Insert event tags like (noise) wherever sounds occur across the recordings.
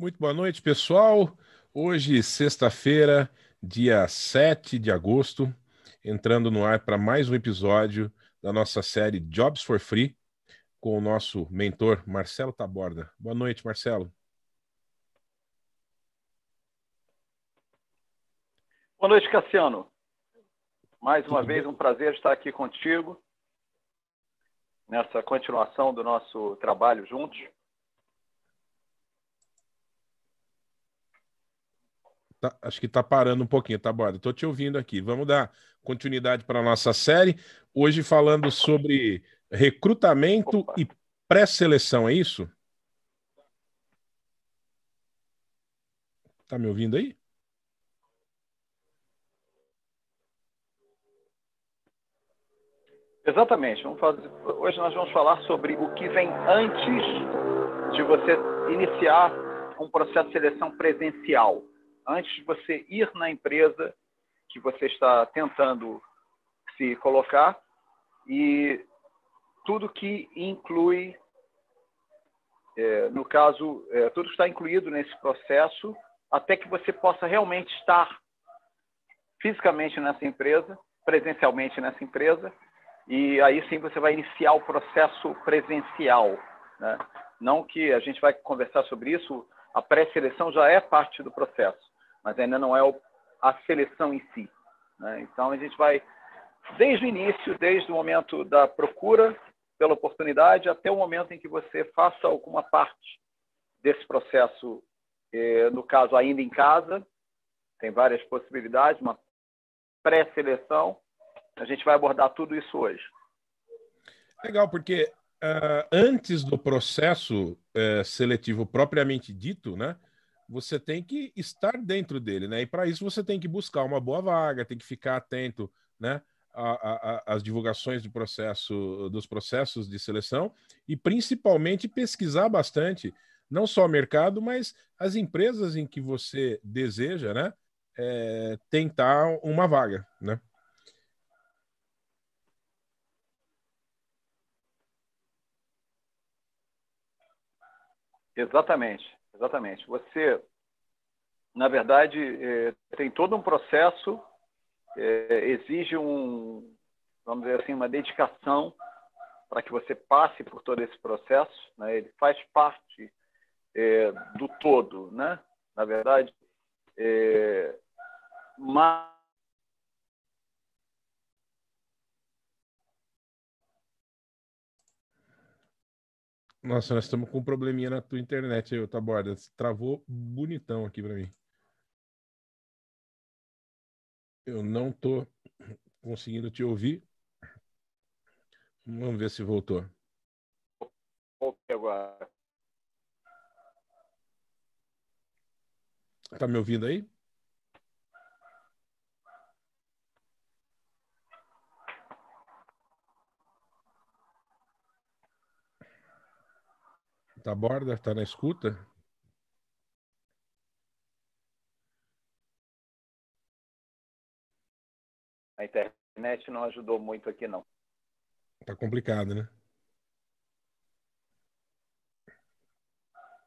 Muito boa noite, pessoal. Hoje, sexta-feira, dia 7 de agosto, entrando no ar para mais um episódio da nossa série Jobs for Free, com o nosso mentor Marcelo Taborda. Boa noite, Marcelo. Boa noite, Cassiano. Mais uma Tudo vez, bem? um prazer estar aqui contigo nessa continuação do nosso trabalho juntos. Tá, acho que está parando um pouquinho, tá, Borda? Estou te ouvindo aqui. Vamos dar continuidade para a nossa série. Hoje falando sobre recrutamento Opa. e pré-seleção, é isso? Tá me ouvindo aí? Exatamente. Fazer... Hoje nós vamos falar sobre o que vem antes de você iniciar um processo de seleção presencial antes de você ir na empresa que você está tentando se colocar e tudo que inclui, é, no caso, é, tudo está incluído nesse processo até que você possa realmente estar fisicamente nessa empresa, presencialmente nessa empresa, e aí sim você vai iniciar o processo presencial. Né? Não que a gente vai conversar sobre isso, a pré-seleção já é parte do processo mas ainda não é a seleção em si. Né? Então, a gente vai, desde o início, desde o momento da procura pela oportunidade, até o momento em que você faça alguma parte desse processo, eh, no caso, ainda em casa, tem várias possibilidades, uma pré-seleção. A gente vai abordar tudo isso hoje. Legal, porque uh, antes do processo uh, seletivo propriamente dito, né? Você tem que estar dentro dele, né? E para isso você tem que buscar uma boa vaga, tem que ficar atento, né? Às divulgações do processo, dos processos de seleção e principalmente pesquisar bastante, não só o mercado, mas as empresas em que você deseja, né? É, tentar uma vaga, né? Exatamente. Exatamente. Você, na verdade, é, tem todo um processo, é, exige um, vamos dizer assim, uma dedicação para que você passe por todo esse processo. Né? Ele faz parte é, do todo, né? Na verdade, é, mas Nossa, nós estamos com um probleminha na tua internet aí, Taborda. Travou bonitão aqui para mim. Eu não tô conseguindo te ouvir. Vamos ver se voltou. Voltei agora. Tá me ouvindo aí? Tá borda? Tá na escuta? A internet não ajudou muito aqui, não. Tá complicado, né?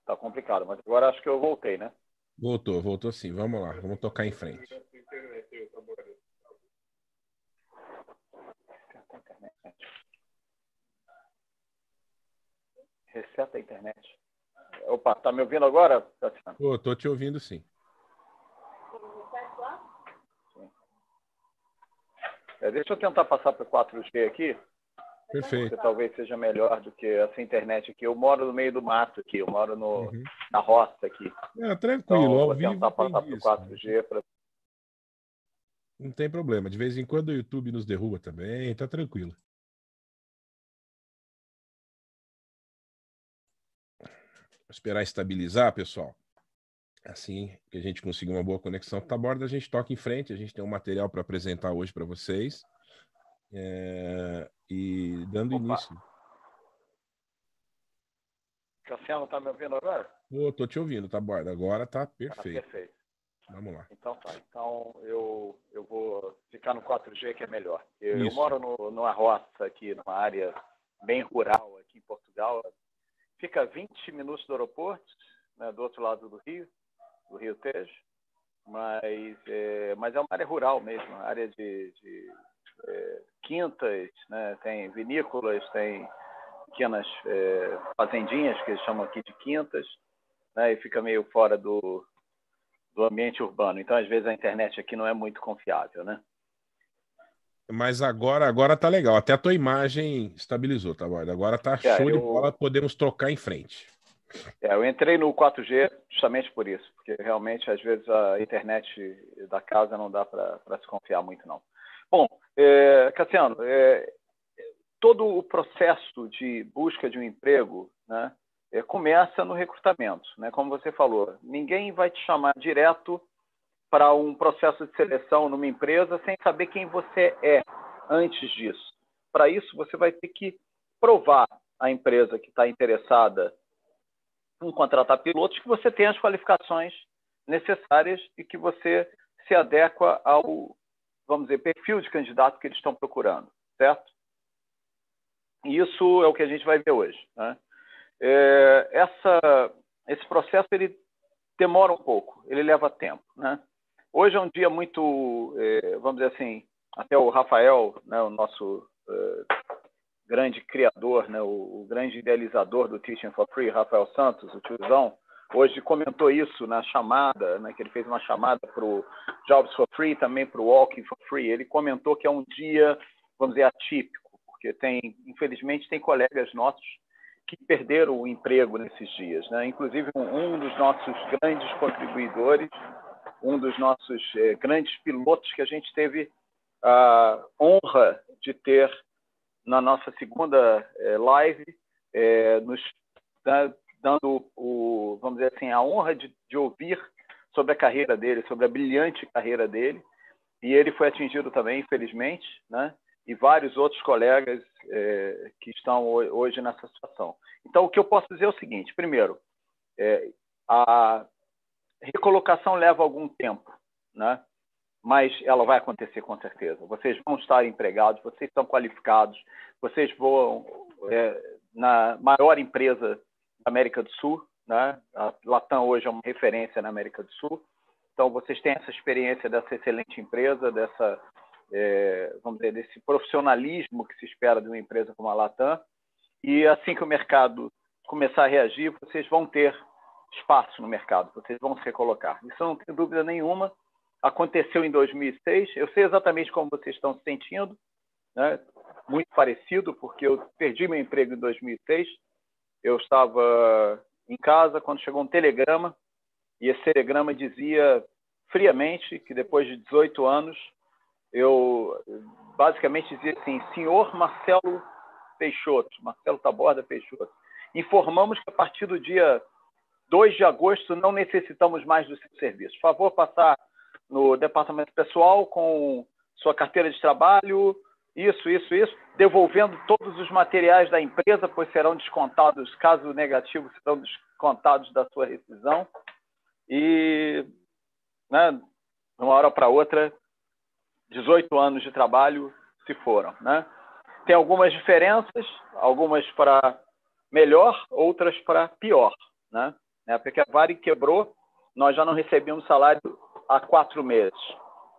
Tá complicado, mas agora acho que eu voltei, né? Voltou, voltou sim. Vamos lá, vamos tocar em frente. Reseta a internet. Opa, tá me ouvindo agora, Tô, tô te ouvindo sim. É, deixa eu tentar passar para o 4G aqui. Perfeito. Que talvez seja melhor do que essa internet aqui. Eu moro no meio do mato aqui, eu moro no, uhum. na roça aqui. É, tranquilo, então, vou tentar passar para o 4G. Pra... Não tem problema. De vez em quando o YouTube nos derruba também, tá tranquilo. esperar estabilizar, pessoal. Assim que a gente conseguir uma boa conexão com a borda, a gente toca em frente. A gente tem um material para apresentar hoje para vocês. É... E dando Opa. início. Cassiano, tá me ouvindo agora? Oh, tô te ouvindo, tá, Borda? Agora tá perfeito. Tá perfeito. Vamos lá. Então tá. Então eu, eu vou ficar no 4G que é melhor. Eu, eu moro no, numa roça aqui, numa área bem rural aqui em Portugal, fica 20 minutos do aeroporto, né, do outro lado do rio, do Rio Tejo, mas é, mas é uma área rural mesmo, área de, de é, quintas, né, tem vinícolas, tem pequenas é, fazendinhas que eles chamam aqui de quintas, né, e fica meio fora do, do ambiente urbano. Então, às vezes, a internet aqui não é muito confiável, né? Mas agora, agora tá legal. Até a tua imagem estabilizou, tá? Agora tá é, show eu... de bola, podemos trocar em frente. É, eu entrei no 4G justamente por isso, porque realmente, às vezes, a internet da casa não dá para se confiar muito, não. Bom, é, Cassiano, é, todo o processo de busca de um emprego, né, é, começa no recrutamento, né? Como você falou, ninguém vai te chamar direto para um processo de seleção numa empresa sem saber quem você é antes disso. Para isso, você vai ter que provar à empresa que está interessada contratar pilotos que você tem as qualificações necessárias e que você se adequa ao, vamos dizer, perfil de candidato que eles estão procurando, certo? E isso é o que a gente vai ver hoje. Né? É, essa, esse processo ele demora um pouco, ele leva tempo. Né? Hoje é um dia muito, é, vamos dizer assim, até o Rafael, né, o nosso é, grande criador, né, o, o, grande idealizador do Teaching for Free, Rafael Santos, o tiozão, hoje comentou isso na chamada, né, que ele fez uma chamada para o Jobs for Free, também para o Walking for Free. Ele comentou que é um dia, vamos dizer, atípico, porque tem, infelizmente, tem colegas nossos que perderam o emprego nesses dias. Né? Inclusive, um, dos nossos grandes contribuidores, um dos nossos eh, grandes pilotos que a gente teve a honra de ter na nossa segunda eh, live, eh, nos dando o, vamos dizer assim, a honra de, de ouvir sobre a carreira dele, sobre a brilhante carreira dele. E ele foi atingido também, infelizmente, né? e vários outros colegas é, que estão hoje nessa situação. Então, o que eu posso dizer é o seguinte: primeiro, a recolocação leva algum tempo, né? Mas ela vai acontecer com certeza. Vocês vão estar empregados, vocês estão qualificados, vocês vão é, na maior empresa da América do Sul, né? A Latam hoje é uma referência na América do Sul. Então, vocês têm essa experiência dessa excelente empresa, dessa é, vamos dizer, desse profissionalismo que se espera de uma empresa como a Latam. E assim que o mercado começar a reagir, vocês vão ter espaço no mercado, vocês vão se recolocar. Isso não tem dúvida nenhuma. Aconteceu em 2006. Eu sei exatamente como vocês estão se sentindo, né? muito parecido, porque eu perdi meu emprego em 2006. Eu estava em casa quando chegou um telegrama e esse telegrama dizia friamente que depois de 18 anos eu basicamente dizia assim, senhor Marcelo Peixoto, Marcelo Taborda Peixoto, informamos que a partir do dia 2 de agosto não necessitamos mais do seu serviço. Por favor, passar no departamento pessoal com sua carteira de trabalho, isso, isso, isso, devolvendo todos os materiais da empresa, pois serão descontados, caso negativo, serão descontados da sua rescisão. E, né, de uma hora para outra, 18 anos de trabalho se foram. Né? Tem algumas diferenças, algumas para melhor, outras para pior. Né? É, a Vare quebrou, nós já não recebíamos salário há quatro meses.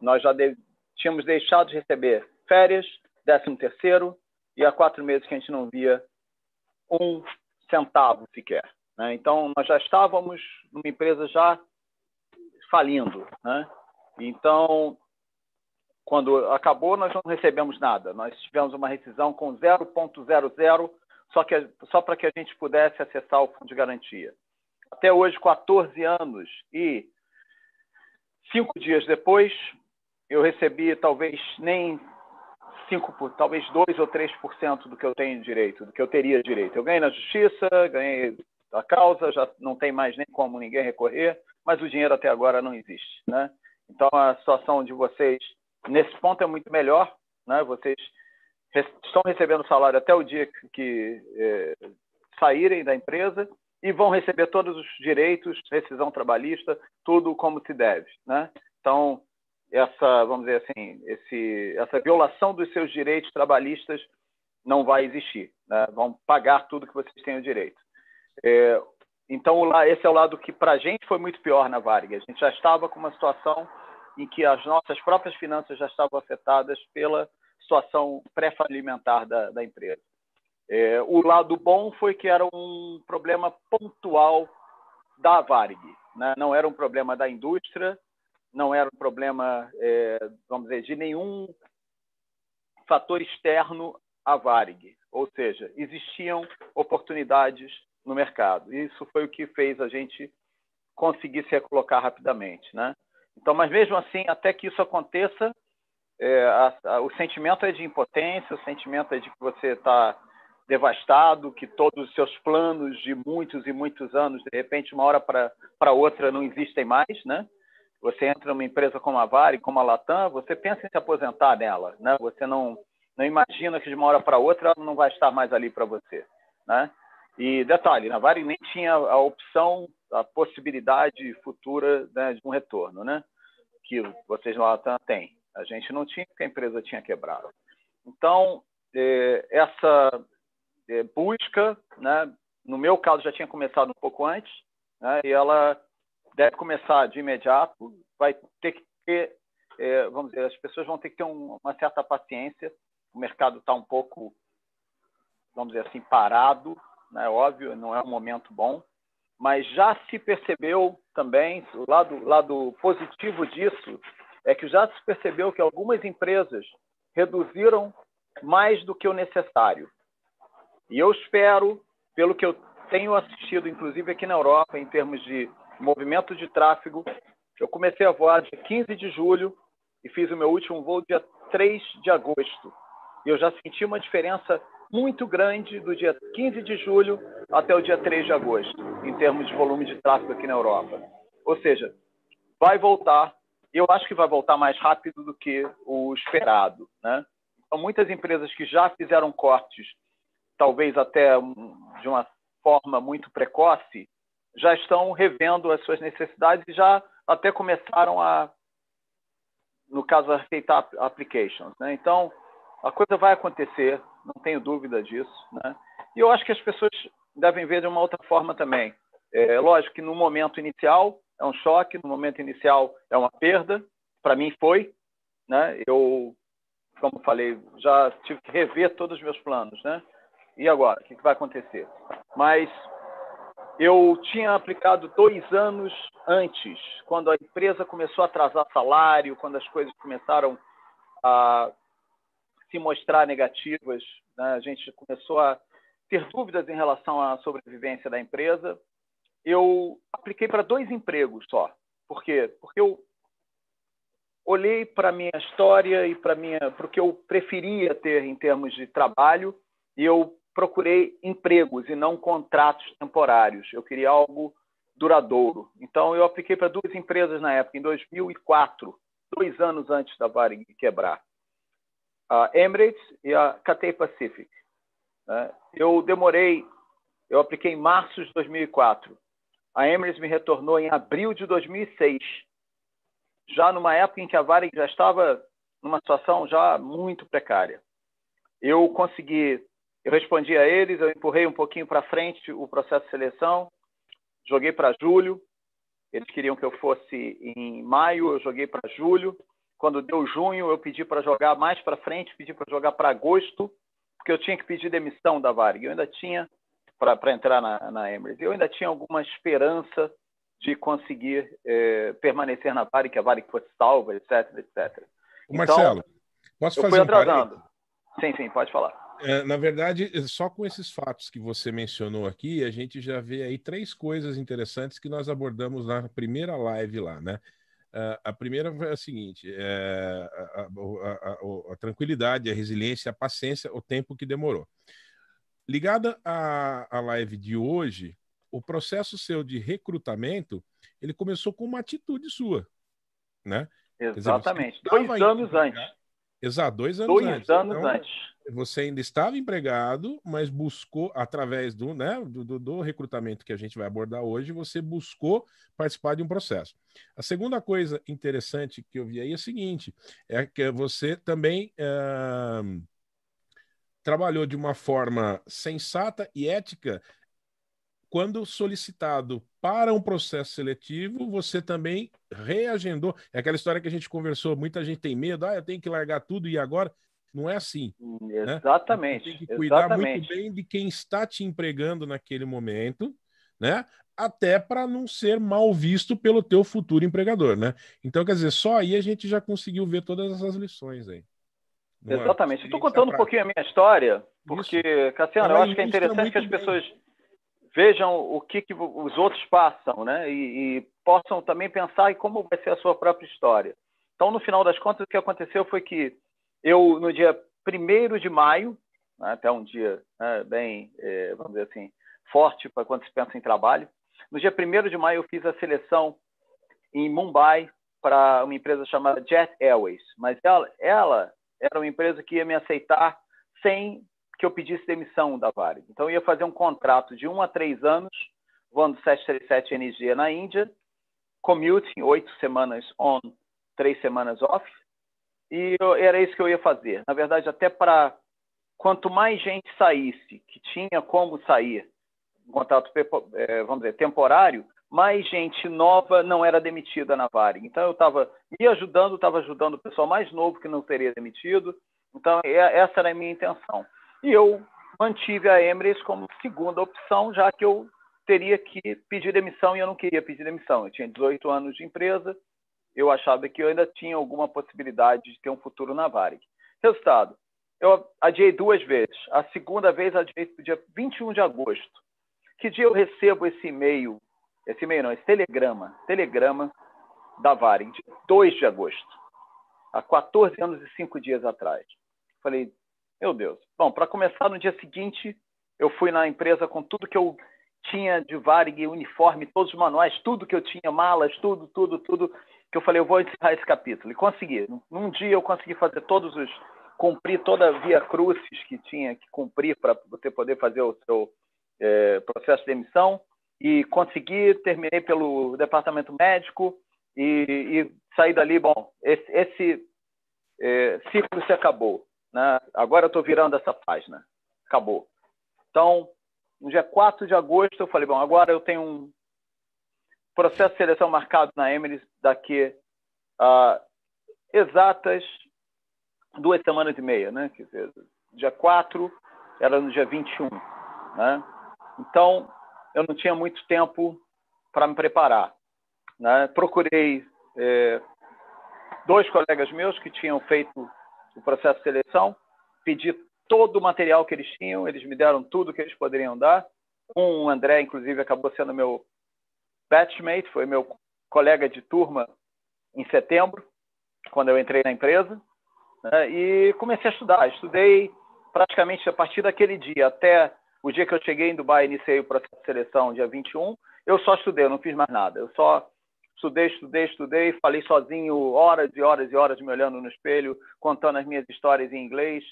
Nós já de... tínhamos deixado de receber férias, décimo terceiro, e há quatro meses que a gente não via um centavo sequer. Né? Então, nós já estávamos numa empresa já falindo. Né? Então, quando acabou, nós não recebemos nada. Nós tivemos uma rescisão com 0,00, só, que, só para que a gente pudesse acessar o fundo de garantia. Até hoje, 14 anos e cinco dias depois, eu recebi talvez nem 5, talvez 2 ou 3% do que eu tenho direito, do que eu teria direito. Eu ganhei na justiça, ganhei a causa, já não tem mais nem como ninguém recorrer, mas o dinheiro até agora não existe. Né? Então, a situação de vocês nesse ponto é muito melhor, né? Vocês estão recebendo salário até o dia que, que é, saírem da empresa e vão receber todos os direitos, rescisão trabalhista, tudo como se deve, né? Então, essa, vamos dizer assim, esse, essa violação dos seus direitos trabalhistas não vai existir, né? Vão pagar tudo que vocês têm o direito. É, então, esse é o lado que para a gente foi muito pior na Varig. A gente já estava com uma situação em que as nossas próprias finanças já estavam afetadas pela situação pré-falimentar da, da empresa. É, o lado bom foi que era um problema pontual da Varig, né? não era um problema da indústria, não era um problema, é, vamos dizer, de nenhum fator externo à Varig, ou seja, existiam oportunidades no mercado. Isso foi o que fez a gente conseguir se recolocar rapidamente, né? Então, mas mesmo assim, até que isso aconteça, é, a, a, o sentimento é de impotência, o sentimento é de que você está devastado, que todos os seus planos de muitos e muitos anos, de repente, uma hora para outra, não existem mais, né? Você entra numa empresa como a Vale, como a Latam, você pensa em se aposentar nela, né? Você não, não imagina que de uma hora para outra ela não vai estar mais ali para você, né? E detalhe, na Vale nem tinha a opção, a possibilidade futura né, de um retorno, né? Que vocês lá têm. A gente não tinha, porque a empresa tinha quebrado. Então, é, essa busca, né, no meu caso já tinha começado um pouco antes, né, e ela deve começar de imediato. Vai ter que ter, é, vamos dizer, as pessoas vão ter que ter um, uma certa paciência. O mercado está um pouco, vamos dizer assim, parado né? óbvio, não é um momento bom, mas já se percebeu também, o lado, lado positivo disso é que já se percebeu que algumas empresas reduziram mais do que o necessário. E eu espero, pelo que eu tenho assistido, inclusive aqui na Europa, em termos de movimento de tráfego, eu comecei a voar dia 15 de julho e fiz o meu último voo dia 3 de agosto. E eu já senti uma diferença muito grande do dia 15 de julho até o dia 3 de agosto, em termos de volume de tráfego aqui na Europa. Ou seja, vai voltar, eu acho que vai voltar mais rápido do que o esperado. Né? Então, muitas empresas que já fizeram cortes, talvez até de uma forma muito precoce, já estão revendo as suas necessidades e já até começaram a, no caso, aceitar applications. Né? Então, a coisa vai acontecer, não tenho dúvida disso. Né? E eu acho que as pessoas devem ver de uma outra forma também. É lógico que no momento inicial é um choque, no momento inicial é uma perda. Para mim foi, né? Eu, como falei, já tive que rever todos os meus planos, né? E agora, o que vai acontecer? Mas eu tinha aplicado dois anos antes, quando a empresa começou a atrasar salário, quando as coisas começaram a se mostrar negativas. Né? A gente começou a ter dúvidas em relação à sobrevivência da empresa. Eu apliquei para dois empregos só. Por quê? Porque eu olhei para a minha história e para o que eu preferia ter em termos de trabalho e eu procurei empregos e não contratos temporários. Eu queria algo duradouro. Então eu apliquei para duas empresas na época, em 2004, dois anos antes da Varig quebrar a Emirates e a Cathay Pacific. Né? Eu demorei, eu apliquei em março de 2004. A Emirates me retornou em abril de 2006, já numa época em que a Varig já estava numa situação já muito precária. Eu consegui, eu respondi a eles, eu empurrei um pouquinho para frente o processo de seleção, joguei para julho. Eles queriam que eu fosse em maio, eu joguei para julho. Quando deu junho, eu pedi para jogar mais para frente, pedi para jogar para agosto, porque eu tinha que pedir demissão da Varig. Eu ainda tinha, para entrar na, na Emirates, eu ainda tinha alguma esperança de conseguir é, permanecer na Varig, que a Varig fosse salva, etc, etc. Então, Marcelo, posso fazer eu fui atrasando. Um sim, sim, pode falar. É, na verdade, só com esses fatos que você mencionou aqui, a gente já vê aí três coisas interessantes que nós abordamos na primeira live lá, né? Uh, a primeira foi a seguinte: é, a, a, a, a, tranquilidade, a resiliência, a paciência, o tempo que demorou. Ligada à, live de hoje, o processo seu de recrutamento ele começou com uma atitude sua, né? Exatamente. Dizer, dois anos antes. Exato, dois anos dois antes. Dois anos então, antes você ainda estava empregado, mas buscou, através do, né, do, do, recrutamento que a gente vai abordar hoje, você buscou participar de um processo. A segunda coisa interessante que eu vi aí é a seguinte: é que você também é, trabalhou de uma forma sensata e ética quando solicitado para um processo seletivo, você também reagendou. É aquela história que a gente conversou, muita gente tem medo, ah, eu tenho que largar tudo e agora. Não é assim. Né? Exatamente. Né? Tem que cuidar exatamente. muito bem de quem está te empregando naquele momento, né? Até para não ser mal visto pelo teu futuro empregador, né? Então, quer dizer, só aí a gente já conseguiu ver todas essas lições aí. Exatamente. Estou contando um pouquinho a minha história, porque, Isso. Cassiano, eu acho que é interessante que as pessoas bem. vejam o que, que, os outros passam, né? E, e, possam também pensar em como vai ser a sua própria história. Então, no final das contas, o que aconteceu foi que eu, no dia 1 de maio, né, até um dia né, bem, é, vamos dizer assim, forte para quando se pensa em trabalho, no dia 1 de maio eu fiz a seleção em Mumbai para uma empresa chamada Jet Airways, mas ela, ela era uma empresa que ia me aceitar sem que eu pedisse demissão da Varig. Então, eu ia fazer um contrato de um a três anos, voando 737 NG na Índia, commuting, oito semanas on, três semanas off, e eu, era isso que eu ia fazer. Na verdade, até para quanto mais gente saísse, que tinha como sair, um contrato, é, vamos dizer, temporário, mais gente nova não era demitida na Varig. Então, eu estava me ajudando, estava ajudando o pessoal mais novo que não seria demitido. Então, essa era a minha intenção. E eu mantive a Emirates como segunda opção, já que eu teria que pedir demissão e eu não queria pedir demissão. Eu tinha 18 anos de empresa, eu achava que eu ainda tinha alguma possibilidade de ter um futuro na Varig. Resultado, eu adiei duas vezes. A segunda vez adiei para o dia 21 de agosto. Que dia eu recebo esse e-mail esse e-mail não, esse telegrama, telegrama da Varing, de 2 de agosto, há 14 anos e 5 dias atrás. Falei, meu Deus. Bom, para começar, no dia seguinte, eu fui na empresa com tudo que eu tinha de Varig, uniforme, todos os manuais, tudo que eu tinha, malas, tudo, tudo, tudo, que eu falei, eu vou encerrar esse capítulo. E consegui. Num dia eu consegui fazer todos os, cumprir toda a via crucis que tinha que cumprir para você poder fazer o seu é, processo de demissão e consegui, terminei pelo departamento médico e, e saí dali, bom, esse, esse é, ciclo se acabou, né? Agora eu estou virando essa página, acabou. Então, no dia 4 de agosto, eu falei, bom, agora eu tenho um processo de seleção marcado na Emirates daqui a exatas duas semanas e meia, né? Quer dizer, dia 4 era no dia 21, né? Então, eu não tinha muito tempo para me preparar. Né? Procurei é, dois colegas meus que tinham feito o processo de seleção, pedi todo o material que eles tinham, eles me deram tudo que eles poderiam dar. Um, o André, inclusive, acabou sendo meu batchmate, foi meu colega de turma em setembro, quando eu entrei na empresa, né? e comecei a estudar. Estudei praticamente a partir daquele dia até o dia que eu cheguei em Dubai, iniciei o processo de seleção, dia 21, eu só estudei, eu não fiz mais nada. Eu só estudei, estudei, estudei, falei sozinho horas e horas e horas me olhando no espelho, contando as minhas histórias em inglês,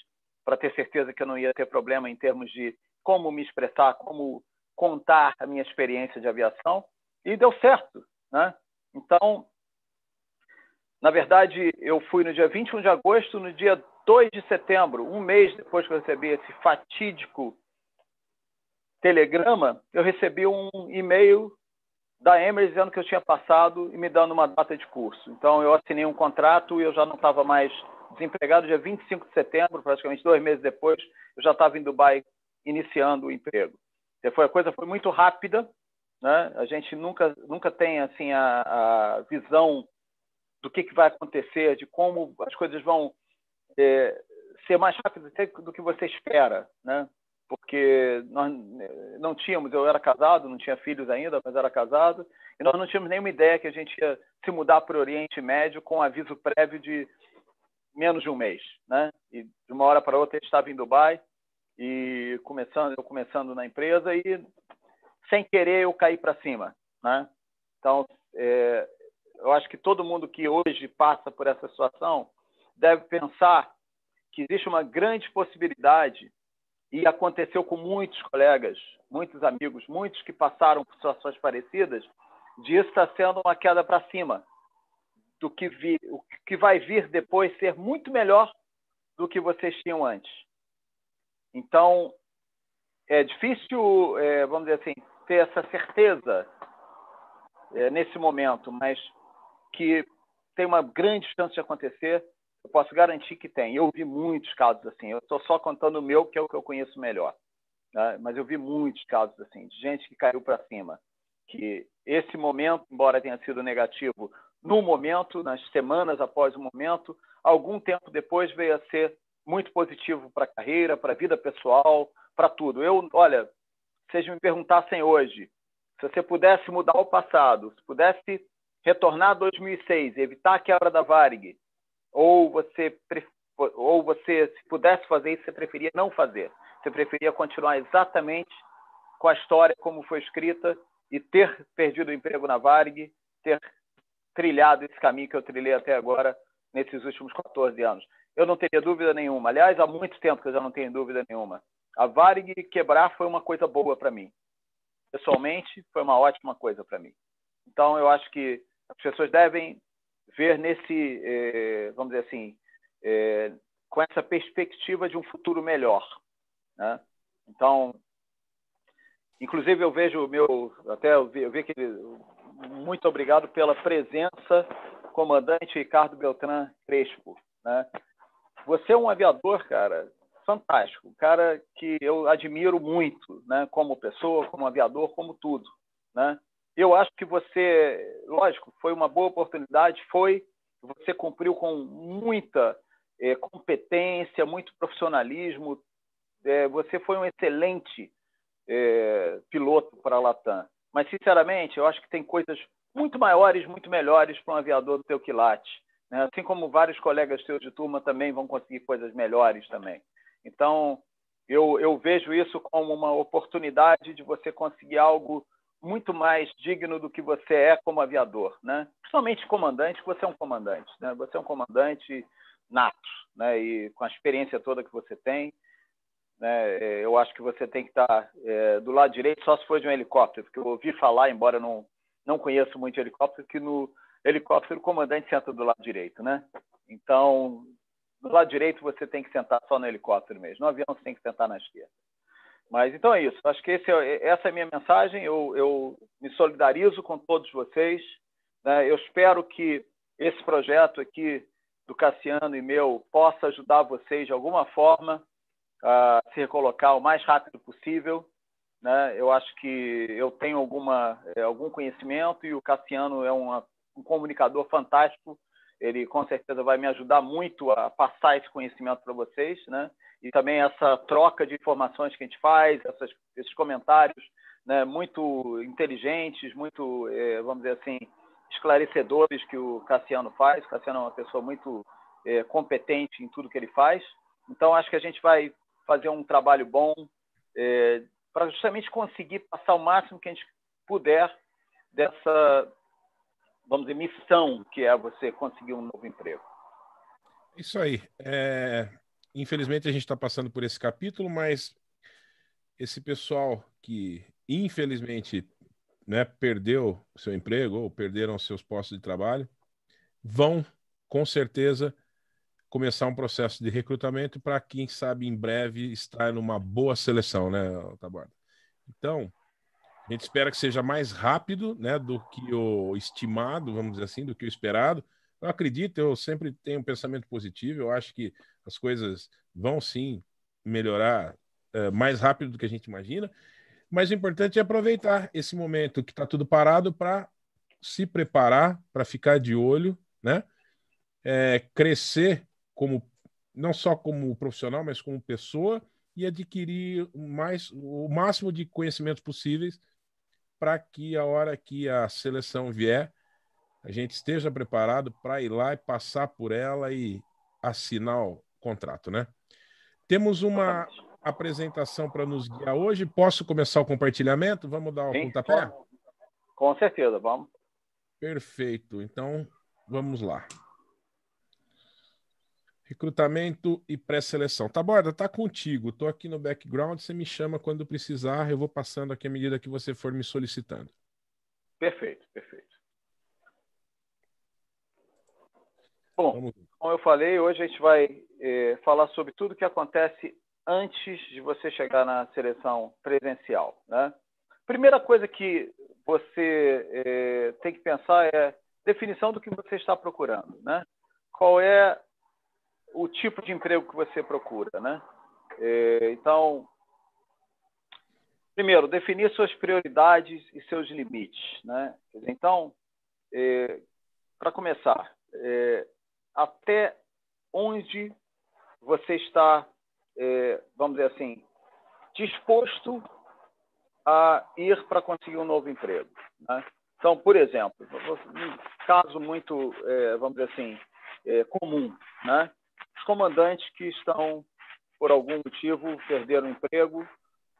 para ter certeza que eu não ia ter problema em termos de como me expressar, como contar a minha experiência de aviação. E deu certo, né? Então, na verdade, eu fui no dia 21 de agosto, no dia 2 de setembro, um mês depois que eu recebi esse fatídico telegrama, eu recebi um e-mail da Emirates dizendo que eu tinha passado e me dando uma data de curso. Então, eu assinei um contrato e eu já não estava mais desempregado. Dia 25 de setembro, praticamente dois meses depois, eu já estava em Dubai iniciando o emprego. Foi, a coisa foi muito rápida. Né? A gente nunca, nunca tem assim a, a visão do que, que vai acontecer, de como as coisas vão é, ser mais rápidas do que você espera. Né? porque nós não tínhamos, eu era casado, não tinha filhos ainda, mas era casado, e nós não tínhamos nenhuma ideia que a gente ia se mudar para o Oriente Médio com aviso prévio de menos de um mês, né? E de uma hora para outra ele estava em Dubai e começando, eu começando na empresa e sem querer eu caí para cima, né? Então, é, eu acho que todo mundo que hoje passa por essa situação deve pensar que existe uma grande possibilidade e aconteceu com muitos colegas, muitos amigos, muitos que passaram por situações parecidas, disso está sendo uma queda para cima. Do que, vi, o que vai vir depois ser muito melhor do que vocês tinham antes. Então, é difícil, é, vamos dizer assim, ter essa certeza é, nesse momento, mas que tem uma grande chance de acontecer, eu posso garantir que tem. Eu vi muitos casos assim. Eu estou só contando o meu, que é o que eu conheço melhor. Né? Mas eu vi muitos casos assim, de gente que caiu para cima. Que esse momento, embora tenha sido negativo no momento, nas semanas após o momento, algum tempo depois veio a ser muito positivo para a carreira, para a vida pessoal, para tudo. Eu, olha, vocês me perguntassem hoje, se você pudesse mudar o passado, se pudesse retornar a 2006, evitar a quebra da Varig, ou você ou você se pudesse fazer isso, você preferia não fazer. Você preferia continuar exatamente com a história como foi escrita e ter perdido o emprego na Varig, ter trilhado esse caminho que eu trilhei até agora nesses últimos 14 anos. Eu não teria dúvida nenhuma. Aliás, há muito tempo que eu já não tenho dúvida nenhuma. A Varig quebrar foi uma coisa boa para mim. Pessoalmente, foi uma ótima coisa para mim. Então, eu acho que as pessoas devem ver nesse, eh, vamos dizer assim, eh, com essa perspectiva de um futuro melhor. Né? Então, inclusive eu vejo o meu, até eu vi, eu vi que muito obrigado pela presença, comandante Ricardo Beltrán Crespo. Né? Você é um aviador, cara, fantástico, um cara que eu admiro muito, né? Como pessoa, como aviador, como tudo, né? Eu acho que você, lógico, foi uma boa oportunidade, foi, você cumpriu com muita é, competência, muito profissionalismo, é, você foi um excelente é, piloto para a Latam. Mas, sinceramente, eu acho que tem coisas muito maiores, muito melhores para um aviador do teu quilate. Né? Assim como vários colegas teus de turma também vão conseguir coisas melhores também. Então, eu, eu vejo isso como uma oportunidade de você conseguir algo muito mais digno do que você é como aviador, né? Principalmente comandante, você é um comandante, né? Você é um comandante nato, né? E com a experiência toda que você tem, né? É, eu acho que você tem que estar é, do lado direito, só se for de um helicóptero, porque eu ouvi falar, embora não não conheço muito helicóptero, que no helicóptero o comandante senta do lado direito, né? Então, do lado direito você tem que sentar só no helicóptero mesmo. No avião você tem que sentar na esquerda. Mas então é isso. Acho que é, essa é a minha mensagem. Eu, eu me solidarizo com todos vocês. Né? Eu espero que esse projeto aqui do Cassiano e meu possa ajudar vocês de alguma forma a se recolocar o mais rápido possível. Né? Eu acho que eu tenho alguma, é, algum conhecimento e o Cassiano é uma, um comunicador fantástico. Ele com certeza vai me ajudar muito a passar esse conhecimento para vocês, né? E também essa troca de informações que a gente faz, essas, esses comentários, né? Muito inteligentes, muito, é, vamos dizer assim, esclarecedores que o Cassiano faz. O Cassiano é uma pessoa muito é, competente em tudo que ele faz. Então acho que a gente vai fazer um trabalho bom é, para justamente conseguir passar o máximo que a gente puder dessa, vamos dizer, missão que é você conseguir um novo emprego. Isso aí. É... Infelizmente a gente está passando por esse capítulo, mas esse pessoal que infelizmente né, perdeu o seu emprego ou perderam seus postos de trabalho vão com certeza começar um processo de recrutamento para quem sabe em breve estar numa boa seleção, né, Taborda? Então, a gente espera que seja mais rápido, né, do que o estimado, vamos dizer assim, do que o esperado. Eu acredito, eu sempre tenho um pensamento positivo, eu acho que as coisas vão sim melhorar é, mais rápido do que a gente imagina, mas o importante é aproveitar esse momento que está tudo parado para se preparar, para ficar de olho, né? É, crescer como não só como profissional, mas como pessoa e adquirir mais o máximo de conhecimentos possíveis para que a hora que a seleção vier, a gente esteja preparado para ir lá e passar por ela e assinar o contrato, né? Temos uma apresentação para nos guiar hoje. Posso começar o compartilhamento? Vamos dar o Sim, pontapé? Com certeza, vamos. Perfeito. Então, vamos lá. Recrutamento e pré-seleção. Tá, Borda, tá contigo. Tô aqui no background, você me chama quando precisar, eu vou passando aqui à medida que você for me solicitando. Perfeito, perfeito. Bom, como eu falei, hoje a gente vai é, falar sobre tudo que acontece antes de você chegar na seleção presencial, né? Primeira coisa que você é, tem que pensar é definição do que você está procurando, né? Qual é o tipo de emprego que você procura, né? É, então, primeiro, definir suas prioridades e seus limites, né? Então, é, para começar, é, até onde você está, é, vamos dizer assim, disposto a ir para conseguir um novo emprego. Né? Então, por exemplo, um caso muito, é, vamos dizer assim, é, comum, né? Os comandantes que estão, por algum motivo, perderam o emprego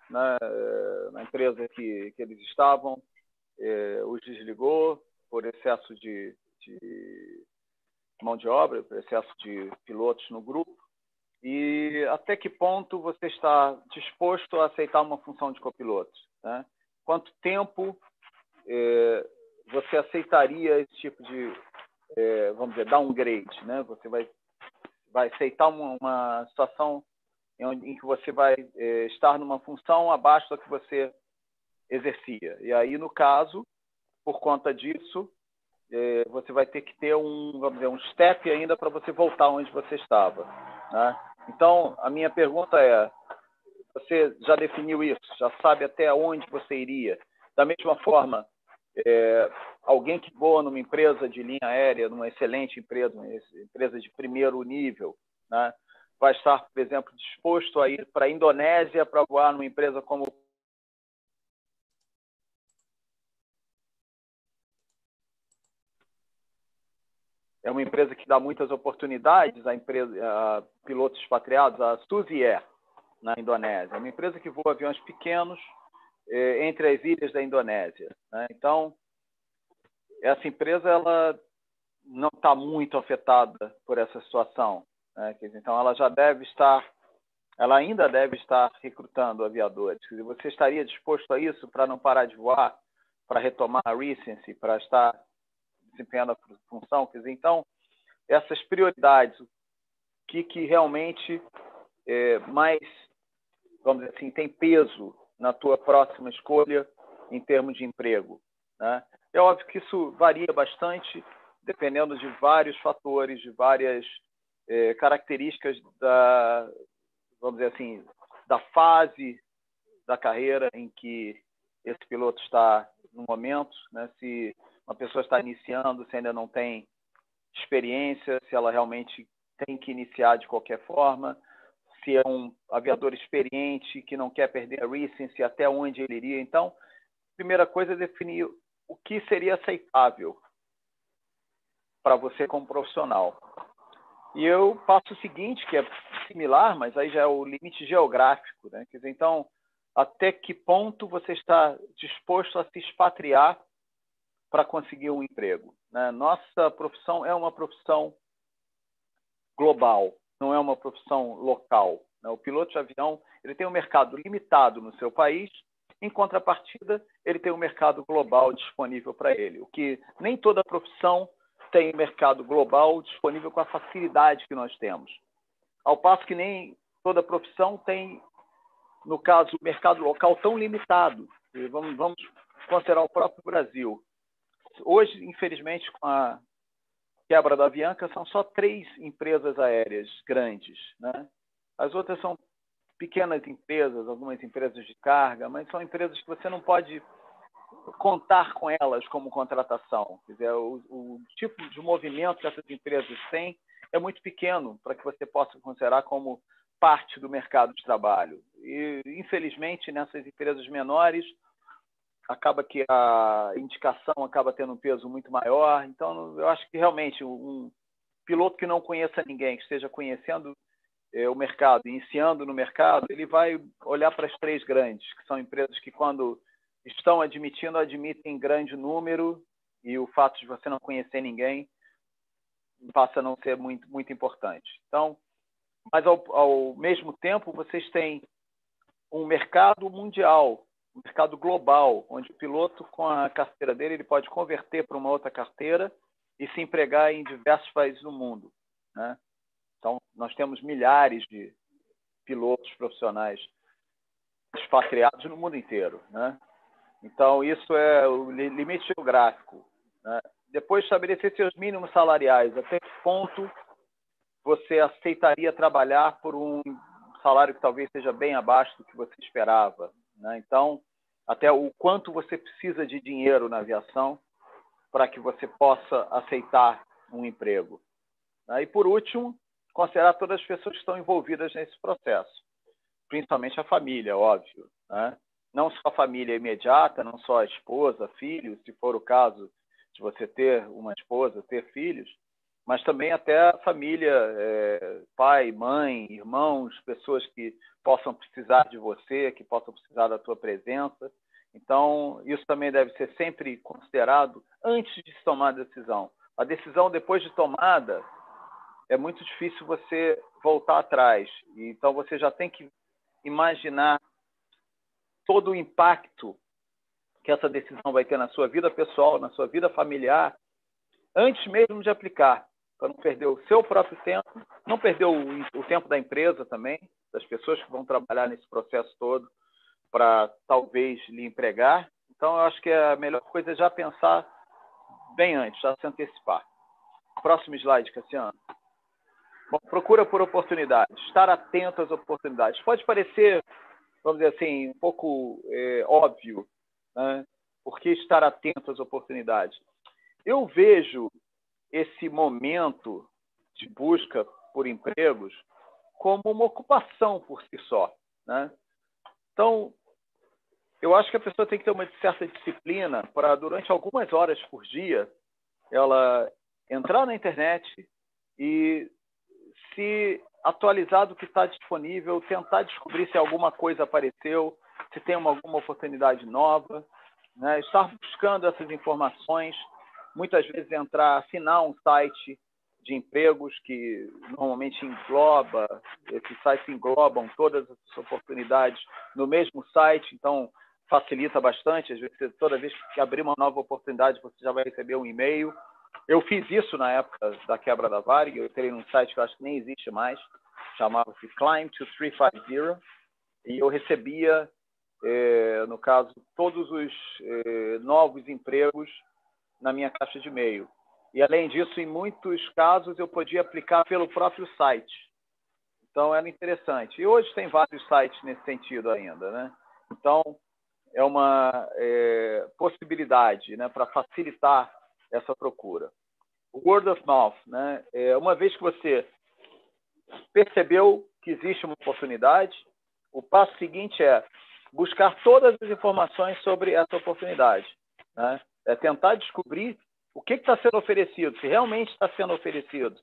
né, na empresa que, que eles estavam, é, os desligou por excesso de, de mão de obra, por excesso de pilotos no grupo, e até que ponto você está disposto a aceitar uma função de copiloto? Né? Quanto tempo é, você aceitaria esse tipo de, é, vamos dizer, downgrade? Né? Você vai, vai aceitar uma, uma situação em, em, que você vai é, estar numa função abaixo da que você exercia. E aí, no caso, por conta disso, é, você vai ter que ter um, vamos dizer, um step ainda para você voltar onde você estava. Né? Então, a minha pergunta é: você já definiu isso? Já sabe até onde você iria? Da mesma forma, é, alguém que voa numa empresa de linha aérea, numa excelente empresa, uma empresa de primeiro nível, né, vai estar, por exemplo, disposto a ir para a Indonésia para voar numa empresa como é uma empresa que dá muitas oportunidades a, empresa, a pilotos expatriados, a Suzy Air, na Indonésia. É uma empresa que voa aviões pequenos entre as ilhas da Indonésia. Né? Então, essa empresa ela não está muito afetada por essa situação. Né? Então, ela já deve estar, ela ainda deve estar recrutando aviadores. Você estaria disposto a isso para não parar de voar, para retomar a recency, para estar desempenhando a função. Quer dizer, então, essas prioridades, o que, que realmente é, mais, vamos dizer assim, tem peso na tua próxima escolha em termos de emprego. Né? É óbvio que isso varia bastante, dependendo de vários fatores, de várias é, características da, vamos dizer assim, da fase da carreira em que esse piloto está no momento, né? se uma pessoa está iniciando, se ainda não tem experiência, se ela realmente tem que iniciar de qualquer forma, se é um aviador experiente que não quer perder a recency, até onde ele iria. Então, a primeira coisa é definir o que seria aceitável para você como profissional. E eu passo o seguinte, que é similar, mas aí já é o limite geográfico. Né? Quer dizer, então, até que ponto você está disposto a se expatriar para conseguir um emprego. Né? Nossa profissão é uma profissão global, não é uma profissão local. Né? O piloto de avião ele tem um mercado limitado no seu país, em contrapartida, ele tem um mercado global disponível para ele, o que nem toda profissão tem mercado global disponível com a facilidade que nós temos. Ao passo que nem toda profissão tem, no caso, mercado local tão limitado. Vamos, vamos considerar o próprio Brasil. Hoje, infelizmente, com a quebra da Avianca, são só três empresas aéreas grandes. Né? As outras são pequenas empresas, algumas empresas de carga, mas são empresas que você não pode contar com elas como contratação. Quer dizer, o, o tipo de movimento que essas empresas têm é muito pequeno para que você possa considerar como parte do mercado de trabalho. E, infelizmente, nessas empresas menores, acaba que a indicação acaba tendo um peso muito maior. Então, eu acho que realmente um piloto que não conheça ninguém, que esteja conhecendo é, o mercado, iniciando no mercado, ele vai olhar para as três grandes, que são empresas que, quando estão admitindo, admitem em grande número e o fato de você não conhecer ninguém passa a não ser muito, muito importante. Então, mas ao, ao mesmo tempo, vocês têm um mercado mundial um mercado global, onde o piloto, com a carteira dele, ele pode converter para uma outra carteira e se empregar em diversos países do mundo. Né? Então, nós temos milhares de pilotos profissionais expatriados no mundo inteiro. Né? Então, isso é o limite geográfico. Né? Depois, estabelecer seus mínimos salariais. Até que ponto você aceitaria trabalhar por um salário que talvez seja bem abaixo do que você esperava? Né? Então, até o quanto você precisa de dinheiro na aviação para que você possa aceitar um emprego. Né? E, por último, considerar todas as pessoas que estão envolvidas nesse processo, principalmente a família, óbvio. Né? Não só a família imediata, não só a esposa, filhos, se for o caso de você ter uma esposa, ter filhos, mas também até a família, é, pai, mãe, irmãos, pessoas que possam precisar de você, que possam precisar da tua presença. Então, isso também deve ser sempre considerado antes de se tomar a decisão. A decisão depois de tomada é muito difícil você voltar atrás. Então, você já tem que imaginar todo o impacto que essa decisão vai ter na sua vida pessoal, na sua vida familiar, antes mesmo de aplicar, para não perder o seu próprio tempo, não perder o, o tempo da empresa também, das pessoas que vão trabalhar nesse processo todo para talvez lhe empregar. Então, eu acho que a melhor coisa é já pensar bem antes, já se antecipar. Próximo slide, Cassiano. Bom, procura por oportunidades, estar atento às oportunidades. Pode parecer, vamos dizer assim, um pouco é, óbvio, né? por que estar atento às oportunidades? Eu vejo esse momento de busca por empregos como uma ocupação por si só. Né? Então, eu acho que a pessoa tem que ter uma certa disciplina para, durante algumas horas por dia, ela entrar na internet e se atualizar do que está disponível, tentar descobrir se alguma coisa apareceu, se tem uma, alguma oportunidade nova, né? estar buscando essas informações, muitas vezes entrar, assinar um site de empregos que normalmente engloba, esses sites englobam todas as oportunidades no mesmo site, então facilita bastante. Às vezes, toda vez que abrir uma nova oportunidade, você já vai receber um e-mail. Eu fiz isso na época da quebra da Varig, eu entrei num site que eu acho que nem existe mais, chamava-se Climb to 350, e eu recebia, eh, no caso, todos os eh, novos empregos na minha caixa de e-mail. E, além disso, em muitos casos, eu podia aplicar pelo próprio site. Então, era interessante. E hoje tem vários sites nesse sentido ainda. Né? Então, é uma é, possibilidade né, para facilitar essa procura. O word of mouth. Né? É, uma vez que você percebeu que existe uma oportunidade, o passo seguinte é buscar todas as informações sobre essa oportunidade. Né? É tentar descobrir o que está sendo oferecido, se realmente está sendo oferecido.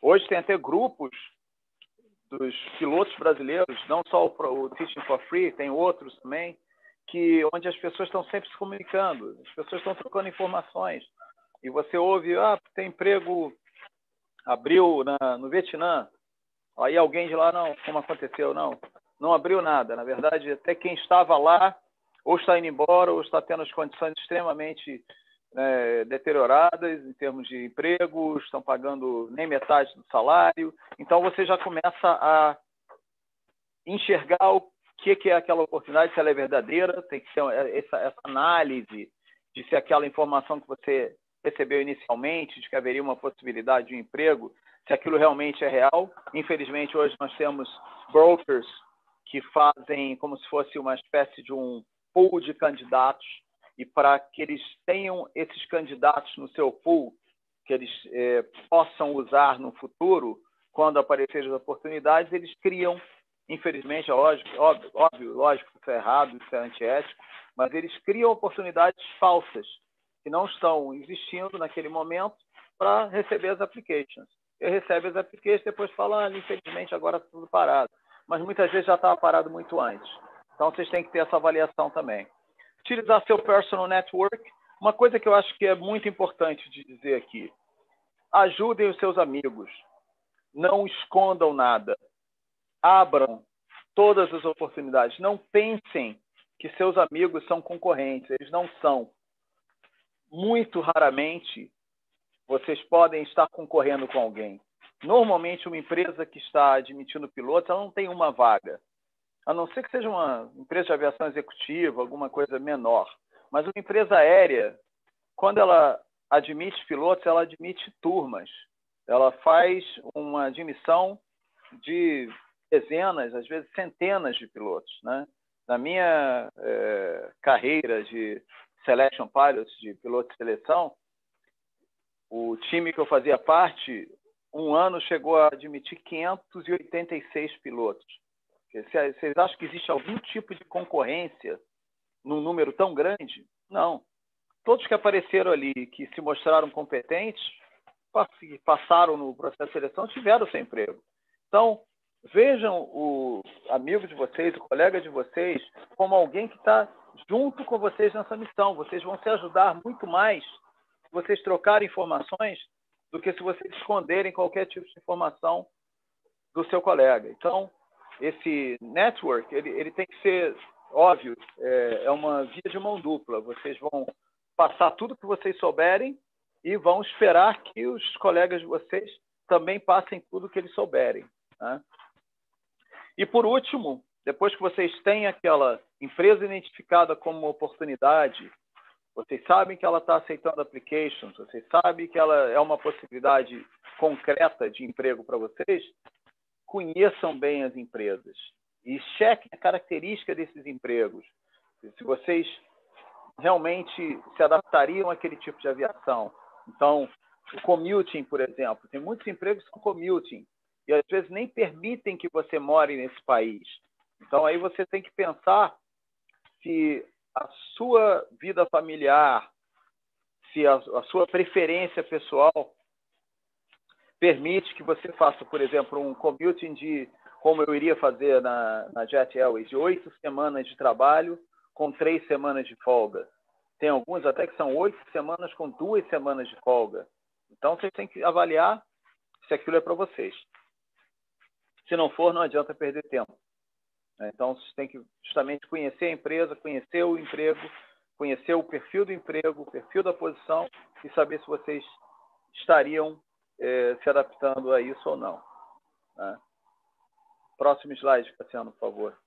Hoje tem até grupos dos pilotos brasileiros, não só o, o Teaching for Free, tem outros também, que onde as pessoas estão sempre se comunicando, as pessoas estão trocando informações. E você ouve, ah, tem emprego, abriu na, no Vietnã. Aí alguém de lá, não, como aconteceu? Não, não abriu nada. Na verdade, até quem estava lá ou está indo embora ou está tendo as condições extremamente né, deterioradas em termos de emprego, estão pagando nem metade do salário. Então você já começa a enxergar o que, é aquela oportunidade, se ela é verdadeira, tem que ser essa, essa análise de se aquela informação que você recebeu inicialmente, de que haveria uma possibilidade de um emprego, se aquilo realmente é real. Infelizmente, hoje nós temos brokers que fazem como se fosse uma espécie de um pool de candidatos e para que eles tenham esses candidatos no seu pool, que eles é, possam usar no futuro, quando aparecerem as oportunidades, eles criam, infelizmente, é lógico, óbvio, óbvio, lógico isso é errado, isso é antiético, mas eles criam oportunidades falsas, que não estão existindo naquele momento, para receber as applications. Ele recebe as applications, depois fala, ah, infelizmente, agora está tudo parado. Mas muitas vezes já estava parado muito antes. Então, vocês têm que ter essa avaliação também utilizar seu personal network. Uma coisa que eu acho que é muito importante de dizer aqui: ajudem os seus amigos, não escondam nada, abram todas as oportunidades. Não pensem que seus amigos são concorrentes, eles não são. Muito raramente vocês podem estar concorrendo com alguém. Normalmente, uma empresa que está admitindo pilotos, ela não tem uma vaga a não ser que seja uma empresa de aviação executiva, alguma coisa menor. Mas uma empresa aérea, quando ela admite pilotos, ela admite turmas. Ela faz uma admissão de dezenas, às vezes centenas de pilotos. Né? Na minha é, carreira de selection pilots, de piloto de seleção, o time que eu fazia parte, um ano chegou a admitir 586 pilotos. Vocês acham que existe algum tipo de concorrência num número tão grande? Não. Todos que apareceram ali, que se mostraram competentes, passaram no processo de seleção, tiveram seu emprego. Então, vejam o amigo de vocês, o colega de vocês, como alguém que está junto com vocês nessa missão. Vocês vão se ajudar muito mais se vocês trocarem informações do que se vocês esconderem qualquer tipo de informação do seu colega. Então, esse network ele, ele tem que ser óbvio, é, é uma via de mão dupla. Vocês vão passar tudo que vocês souberem e vão esperar que os colegas de vocês também passem tudo que eles souberem. Né? E por último, depois que vocês têm aquela empresa identificada como uma oportunidade, vocês sabem que ela está aceitando applications, vocês sabem que ela é uma possibilidade concreta de emprego para vocês, conheçam bem as empresas e chequem a característica desses empregos. Se vocês realmente se adaptariam àquele tipo de aviação. Então, o commuting, por exemplo, tem muitos empregos que são commuting e às vezes nem permitem que você more nesse país. Então, aí você tem que pensar se a sua vida familiar, se a, a sua preferência pessoal permite que você faça, por exemplo, um commuting de, como eu iria fazer na, na Jet Airways, de oito semanas de trabalho com três semanas de folga. Tem alguns até que são oito semanas com duas semanas de folga. Então, vocês têm que avaliar se aquilo é para vocês. Se não for, não adianta perder tempo. Então, vocês têm que justamente conhecer a empresa, conhecer o emprego, conhecer o perfil do emprego, o perfil da posição e saber se vocês estariam eh, se adaptando a isso ou não. Né? Próximo slide, Cassiano, por favor.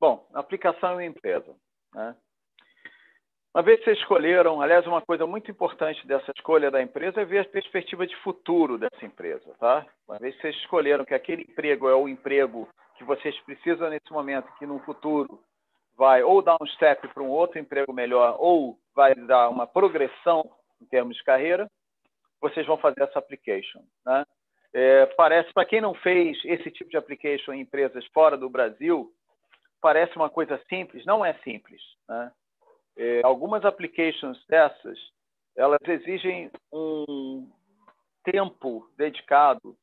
Bom, aplicação em empresa. Né? Uma vez que vocês escolheram, aliás, uma coisa muito importante dessa escolha da empresa é ver a perspectiva de futuro dessa empresa, tá? Uma vez que vocês escolheram que aquele emprego é o emprego que vocês precisam nesse momento, que no futuro vai ou dar um step para um outro emprego melhor, ou vai dar uma progressão em termos de carreira, vocês vão fazer essa application, né? É, parece, para quem não fez esse tipo de application em empresas fora do Brasil, parece uma coisa simples, não é simples, né? É, algumas applications dessas, elas exigem um tempo dedicado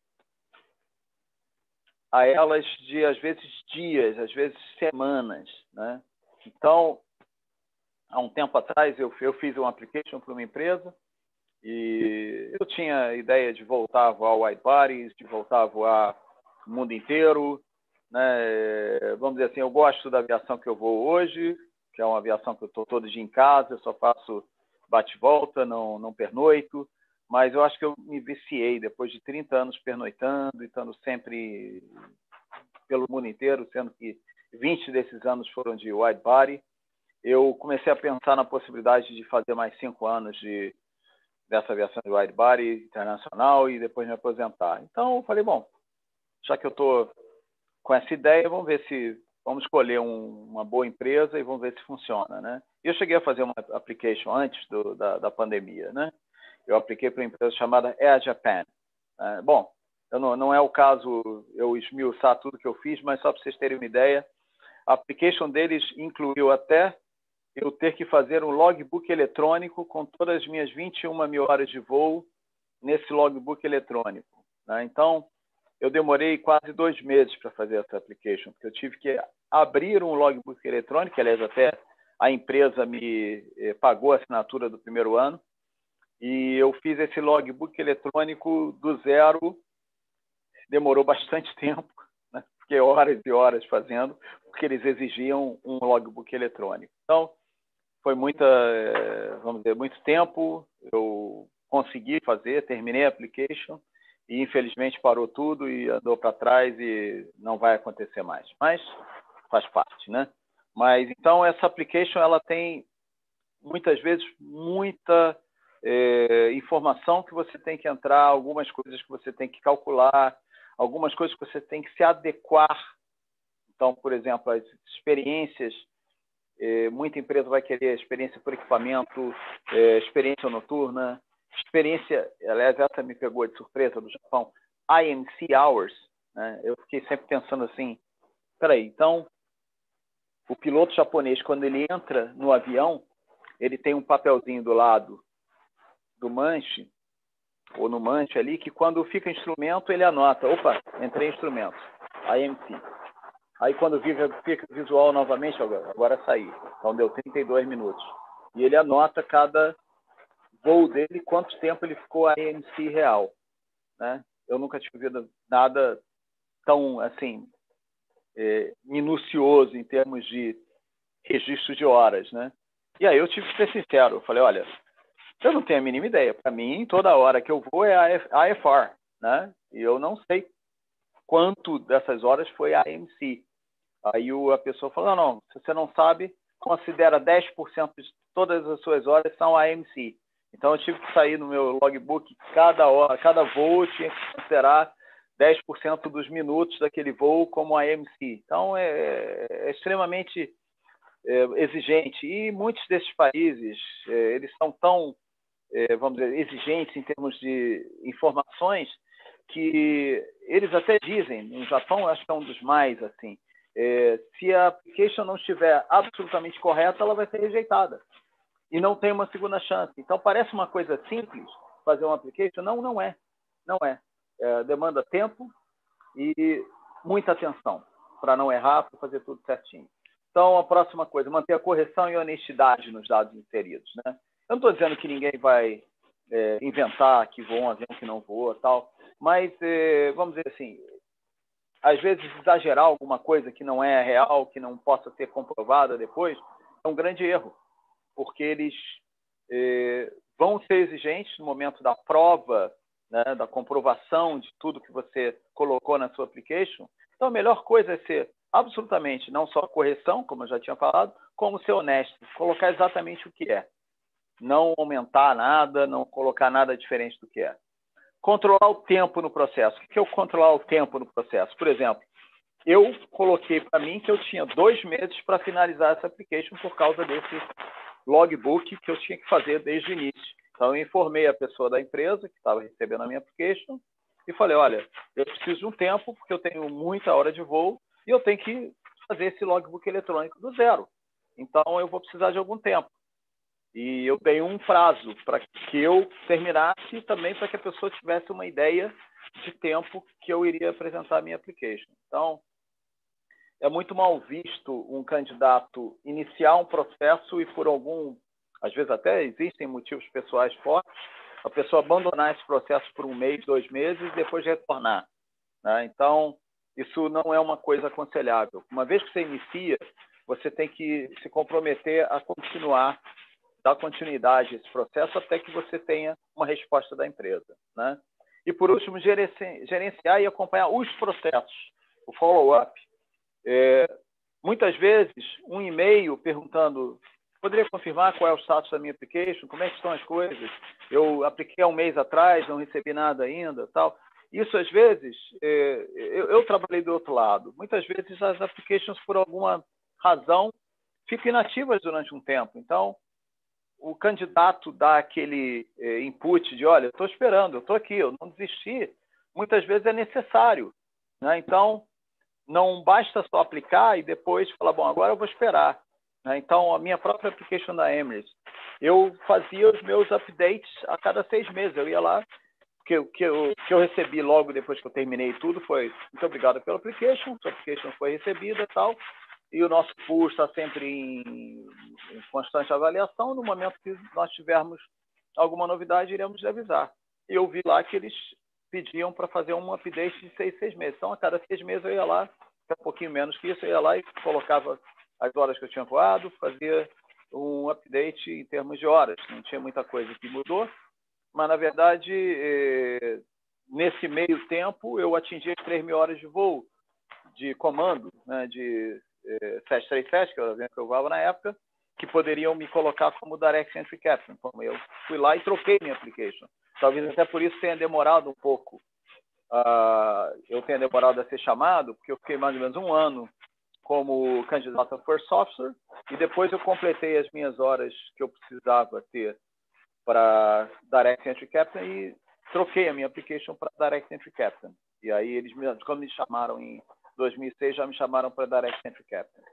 a elas de, às vezes, dias, às vezes, semanas. Né? Então, há um tempo atrás, eu, eu fiz um application para uma empresa e eu tinha a ideia de voltar a voar wide bodies, de voltar a voar o mundo inteiro. Né? Vamos dizer assim, eu gosto da aviação que eu vou hoje, que é uma aviação que eu estou todo dia em casa, eu só faço bate-volta, não, não pernoito, mas eu acho que eu me viciei depois de 30 anos pernoitando e estando sempre pelo mundo inteiro, sendo que 20 desses anos foram de wide body. Eu comecei a pensar na possibilidade de fazer mais cinco anos de dessa aviação de wide body internacional e depois me aposentar. Então, eu falei, bom, já que eu estou com essa ideia, vamos ver se vamos escolher um, uma boa empresa e vamos ver se funciona, né? Eu cheguei a fazer uma application antes do, da, da, pandemia, né? Eu apliquei para uma empresa chamada Air Japan. É, bom, não, não, é o caso eu esmiuçar tudo que eu fiz, mas só para vocês terem uma ideia, a application deles incluiu até eu ter que fazer um logbook eletrônico com todas as minhas 21 mil horas de voo nesse logbook eletrônico. Né? Então, eu demorei quase dois meses para fazer essa application, porque eu tive que abrir um logbook eletrônico, aliás, até a empresa me eh, pagou a assinatura do primeiro ano, e eu fiz esse logbook eletrônico do zero, demorou bastante (laughs) tempo, né? fiquei horas e horas fazendo, porque eles exigiam um logbook eletrônico. Então, foi muita, eh, vamos dizer, muito tempo, eu consegui fazer, terminei a application, e infelizmente parou tudo e andou para trás e não vai acontecer mais. Mas faz parte, né? Mas então essa application ela tem muitas vezes muita é, informação que você tem que entrar, algumas coisas que você tem que calcular, algumas coisas que você tem que se adequar. Então, por exemplo, as experiências, muita empresa vai querer experiência por equipamento, é, experiência noturna, experiência, aliás, essa me pegou de surpresa do Japão, IMC Hours. Né? Eu fiquei sempre pensando assim, peraí, então o piloto japonês, quando ele entra no avião, ele tem um papelzinho do lado do manche, ou no manche ali, que quando fica instrumento, ele anota, opa, entrei em instrumento, IMC. Aí quando fica visual novamente, agora saí. Então deu 32 minutos. E ele anota cada voo dele, quanto tempo ele ficou a AMC real. Né? Eu nunca tinha visto nada tão assim é, minucioso em termos de registro de horas, né? E aí eu tive que ser sincero, eu falei, olha, eu não tenho a mínima ideia. Para mim, toda hora que eu vou é AFR, né? E eu não sei quanto dessas horas foi AMC. Aí a pessoa não, não, se você não sabe, considera 10% de todas as suas horas são AMC. Então eu tive que sair no meu logbook cada hora, cada voo tinha que considerar 10% dos minutos daquele voo como AMC. Então é, é extremamente é, exigente e muitos desses países é, eles são tão é, vamos dizer exigentes em termos de informações que eles até dizem no Japão acho que é um dos mais assim é, se a application não estiver absolutamente correta ela vai ser rejeitada e não tem uma segunda chance. Então parece uma coisa simples fazer um application, não, não é, não é. é demanda tempo e muita atenção para não errar, para fazer tudo certinho. Então a próxima coisa, manter a correção e honestidade nos dados inseridos, né? Eu não estou dizendo que ninguém vai é, inventar que voa um avião que não voa, tal, mas é, vamos dizer assim, às vezes exagerar alguma coisa que não é real, que não possa ser comprovada depois, é um grande erro porque eles eh, vão ser exigentes no momento da prova, né, da comprovação de tudo que você colocou na sua application. Então, a melhor coisa é ser absolutamente não só correção, como eu já tinha falado, como ser honesto, colocar exatamente o que é. Não aumentar nada, não colocar nada diferente do que é. Controlar o tempo no processo. O que é o controlar o tempo no processo? Por exemplo, eu coloquei para mim que eu tinha dois meses para finalizar essa application por causa desse logbook que eu tinha que fazer desde o início. Então, eu informei a pessoa da empresa que estava recebendo a minha application e falei: olha, eu preciso de um tempo, porque eu tenho muita hora de voo e eu tenho que fazer esse logbook eletrônico do zero. Então, eu vou precisar de algum tempo. E eu dei um prazo para que eu terminasse e também para que a pessoa tivesse uma ideia de tempo que eu iria apresentar a minha application. Então, é muito mal visto um candidato iniciar um processo e por algum, às vezes até existem motivos pessoais fortes, a pessoa abandonar esse processo por um mês, dois meses e depois retornar. Né? Então, isso não é uma coisa aconselhável. Uma vez que você inicia, você tem que se comprometer a continuar, dar continuidade a esse processo até que você tenha uma resposta da empresa. Né? E, por último, gerenciar e acompanhar os processos, o follow-up. É, muitas vezes, um e-mail perguntando: poderia confirmar qual é o status da minha application? Como é que estão as coisas? Eu apliquei há um mês atrás, não recebi nada ainda, tal. Isso, às vezes, é, eu, eu, trabalhei do outro lado. Muitas vezes, as applications, por alguma razão, ficam inativas durante um tempo. Então, o candidato dá aquele é, input de: olha, estou esperando, eu estou aqui, eu não desisti. Muitas vezes é necessário. Né? Então, não basta só aplicar e depois falar, bom, agora eu vou esperar. Né? Então, a minha própria application da Emirates, eu fazia os meus updates a cada seis meses. Eu ia lá, que, que, eu, que eu recebi logo depois que eu terminei tudo foi muito obrigado pela application, sua application foi recebida e tal, e o nosso pool está sempre em, em constante avaliação. No momento que nós tivermos alguma novidade, iremos avisar. Eu vi lá que eles pediam para fazer um update de seis, seis meses. Então, a cada seis meses eu ia lá, um pouquinho menos que isso, eu ia lá e colocava as horas que eu tinha voado, fazia um update em termos de horas. Não tinha muita coisa que mudou, mas, na verdade, eh, nesse meio tempo, eu atingi as 3 mil horas de voo, de comando, né, de eh, 737, que eu, que eu voava na época, que poderiam me colocar como Direct Entry Captain. Como eu fui lá e troquei minha application. Talvez até por isso tenha demorado um pouco. Uh, eu tenha demorado a ser chamado, porque eu fiquei mais ou menos um ano como candidato a First Officer e depois eu completei as minhas horas que eu precisava ter para Direct Entry Captain e troquei a minha application para Direct Entry Captain. E aí eles, quando me chamaram em 2006, já me chamaram para Direct Entry Captain.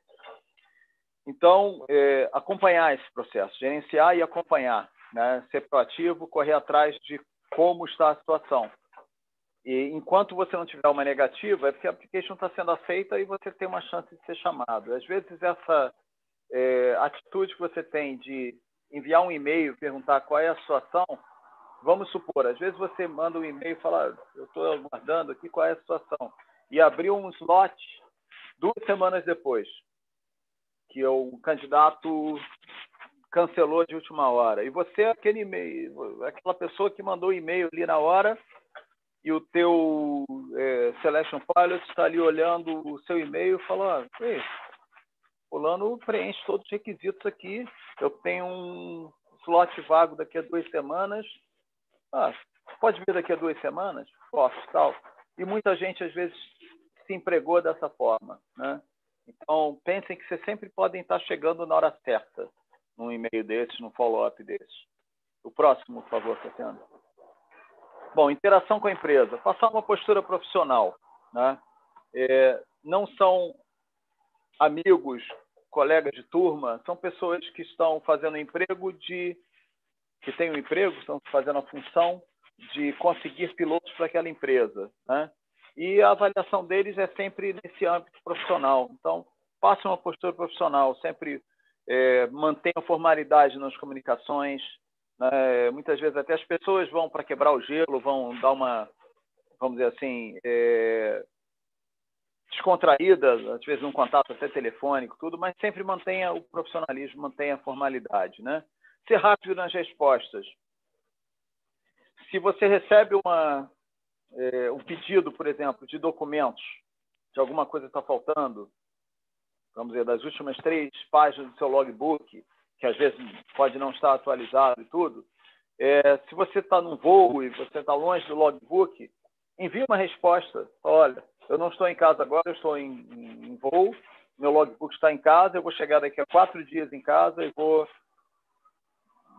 Então, é, acompanhar esse processo, gerenciar e acompanhar, né? ser proativo, correr atrás de como está a situação. E enquanto você não tiver uma negativa, é porque a application está sendo aceita e você tem uma chance de ser chamado. Às vezes, essa é, atitude que você tem de enviar um e-mail, perguntar qual é a situação, vamos supor, às vezes você manda um e-mail e fala, eu estou aguardando aqui qual é a situação, e abriu um slot duas semanas depois que o candidato cancelou de última hora. E você é aquele e-mail, aquela pessoa que mandou e-mail ali na hora e o teu é, Selection Pilot está ali olhando o seu e-mail e fala, ah, Ei, fulano preenche todos os requisitos aqui, eu tenho um slot vago daqui a duas semanas. Ah, pode vir daqui a duas semanas? Posso, tal. E muita gente, às vezes, se empregou dessa forma, né? Então, pensem que vocês sempre podem estar chegando na hora certa num e-mail desses, num follow-up desses. O próximo, por favor, Tatiana. Bom, interação com a empresa. Passar uma postura profissional. Né? É, não são amigos, colegas de turma, são pessoas que estão fazendo emprego de. que têm um emprego, estão fazendo a função de conseguir pilotos para aquela empresa. Né? E a avaliação deles é sempre nesse âmbito profissional. Então, façam uma postura profissional, sempre é, mantenham formalidade nas comunicações. Né? Muitas vezes até as pessoas vão para quebrar o gelo, vão dar uma, vamos dizer assim, é, descontraída, às vezes um contato até telefônico, tudo, mas sempre mantenha o profissionalismo, mantenha a formalidade, né? Ser rápido nas respostas. Se você recebe uma, é, um pedido, por exemplo, de documentos, de alguma coisa está faltando, vamos dizer, das últimas três páginas do seu logbook, que às vezes pode não estar atualizado e tudo, é, se você está num voo e você está longe do logbook, envie uma resposta. Olha, eu não estou em casa agora, eu estou em, em, em voo, meu logbook está em casa, eu vou chegar daqui a quatro dias em casa e vou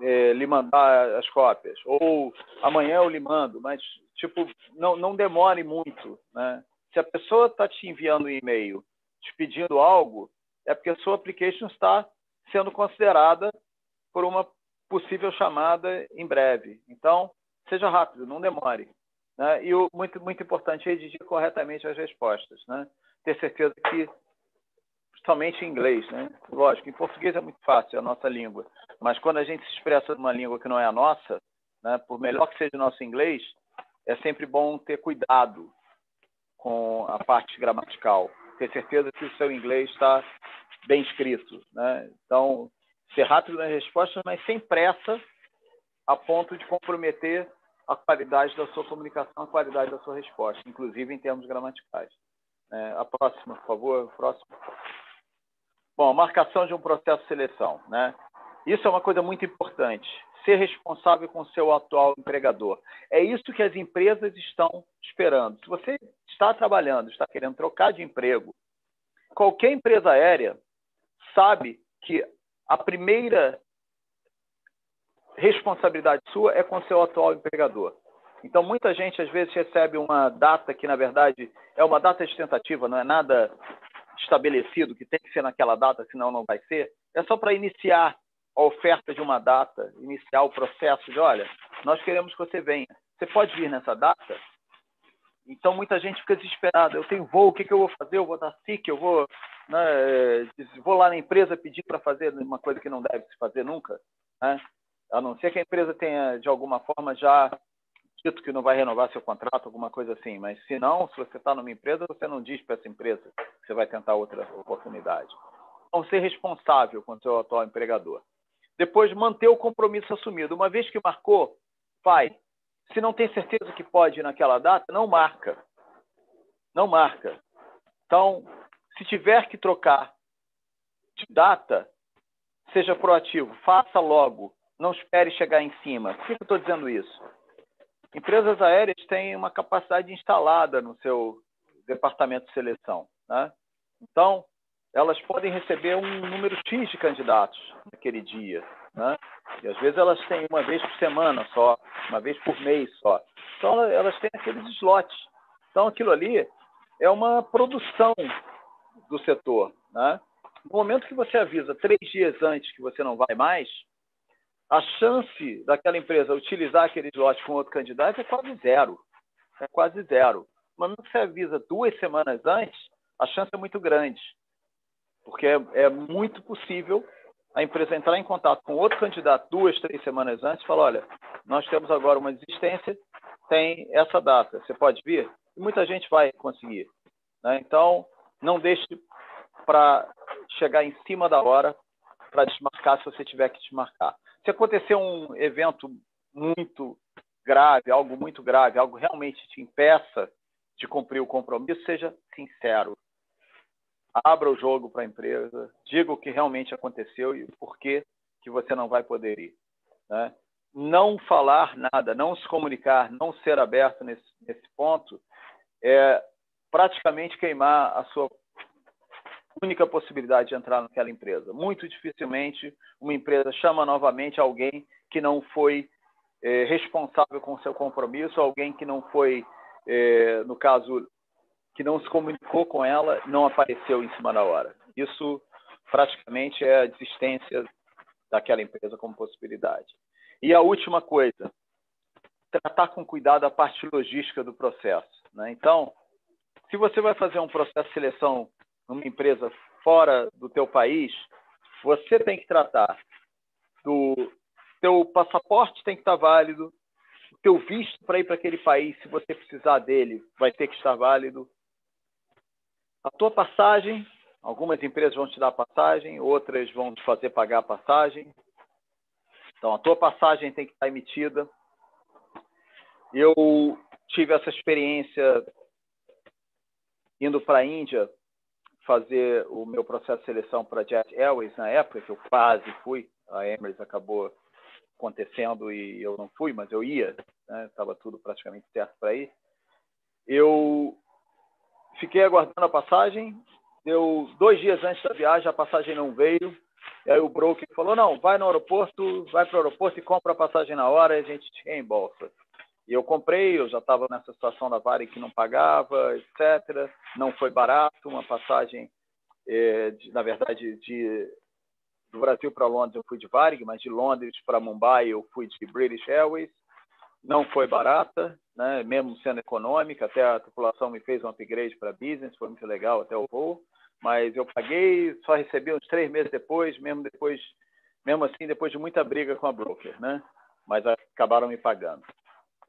é, lhe mandar as cópias. Ou amanhã eu lhe mando, mas tipo, não, não demore muito. Né? Se a pessoa está te enviando um e-mail te pedindo algo, é porque a sua application está sendo considerada por uma possível chamada em breve. Então, seja rápido, não demore. Né? E o muito, muito importante é redigir corretamente as respostas. Né? Ter certeza que somente em inglês, né? Lógico, em português é muito fácil, é a nossa língua. Mas quando a gente se expressa numa língua que não é a nossa, né, por melhor que seja o nosso inglês, é sempre bom ter cuidado com a parte gramatical. Ter certeza que o seu inglês está bem escrito. Né? Então, ser rápido nas respostas, mas sem pressa, a ponto de comprometer a qualidade da sua comunicação, a qualidade da sua resposta, inclusive em termos gramaticais. É, a próxima, por favor. Próxima. Bom, marcação de um processo de seleção. Né? Isso é uma coisa muito importante. Ser responsável com o seu atual empregador. É isso que as empresas estão esperando. Se você está trabalhando, está querendo trocar de emprego, qualquer empresa aérea sabe que a primeira responsabilidade sua é com o seu atual empregador. Então, muita gente às vezes recebe uma data que, na verdade, é uma data de tentativa, não é nada estabelecido que tem que ser naquela data, senão não vai ser, é só para iniciar a oferta de uma data, iniciar o processo de, olha, nós queremos que você venha. Você pode vir nessa data? Então, muita gente fica desesperada. Eu tenho voo, o que, que eu vou fazer? Eu vou dar SIC, eu vou, né, vou lá na empresa pedir para fazer uma coisa que não deve se fazer nunca. Né? A não ser que a empresa tenha, de alguma forma, já dito que não vai renovar seu contrato, alguma coisa assim. Mas se não, se você está numa empresa, você não diz para essa empresa que você vai tentar outra oportunidade. Então, ser responsável com o seu atual empregador. Depois, manter o compromisso assumido. Uma vez que marcou, vai. Se não tem certeza que pode ir naquela data, não marca. Não marca. Então, se tiver que trocar de data, seja proativo, faça logo, não espere chegar em cima. Por que eu estou dizendo isso? Empresas aéreas têm uma capacidade instalada no seu departamento de seleção. Né? Então, elas podem receber um número X de candidatos naquele dia. Né? E às vezes elas têm uma vez por semana só, uma vez por mês só. Então, elas têm aqueles slots. Então, aquilo ali é uma produção do setor. Né? No momento que você avisa três dias antes que você não vai mais, a chance daquela empresa utilizar aquele slot com outro candidato é quase zero. É quase zero. No momento que você avisa duas semanas antes, a chance é muito grande. Porque é, é muito possível a empresa entrar em contato com outro candidato duas, três semanas antes e falar: olha, nós temos agora uma desistência, tem essa data, você pode vir? E muita gente vai conseguir. Né? Então, não deixe para chegar em cima da hora para desmarcar se você tiver que desmarcar. Se acontecer um evento muito grave, algo muito grave, algo realmente te impeça de cumprir o compromisso, seja sincero. Abra o jogo para a empresa, diga o que realmente aconteceu e por que, que você não vai poder ir. Né? Não falar nada, não se comunicar, não ser aberto nesse, nesse ponto, é praticamente queimar a sua única possibilidade de entrar naquela empresa. Muito dificilmente uma empresa chama novamente alguém que não foi é, responsável com seu compromisso, alguém que não foi, é, no caso, que não se comunicou com ela, não apareceu em cima da hora. Isso praticamente é a desistência daquela empresa como possibilidade. E a última coisa, tratar com cuidado a parte logística do processo. Né? Então, se você vai fazer um processo de seleção numa empresa fora do teu país, você tem que tratar do teu passaporte tem que estar válido, o teu visto para ir para aquele país, se você precisar dele, vai ter que estar válido. A tua passagem, algumas empresas vão te dar passagem, outras vão te fazer pagar a passagem. Então, a tua passagem tem que estar emitida. Eu tive essa experiência indo para a Índia fazer o meu processo de seleção para Jet Airways na época, que eu quase fui, a Emirates acabou acontecendo e eu não fui, mas eu ia, estava né? tudo praticamente certo para ir. Eu fiquei aguardando a passagem, deu dois dias antes da viagem, a passagem não veio, e aí o broker falou, não, vai no aeroporto, vai para o aeroporto e compra a passagem na hora e a gente te reembolsa. E eu comprei, eu já estava nessa situação da Vare que não pagava, etc. Não foi barato, uma passagem, é, de, na verdade, de, do Brasil para Londres eu fui de Varig, mas de Londres para Mumbai eu fui de British Airways. Não foi barata, né? mesmo sendo econômica, até a tripulação me fez um upgrade para business, foi muito legal até o voo, mas eu paguei, só recebi uns três meses depois, mesmo depois, mesmo assim, depois de muita briga com a broker, né? Mas acabaram me pagando.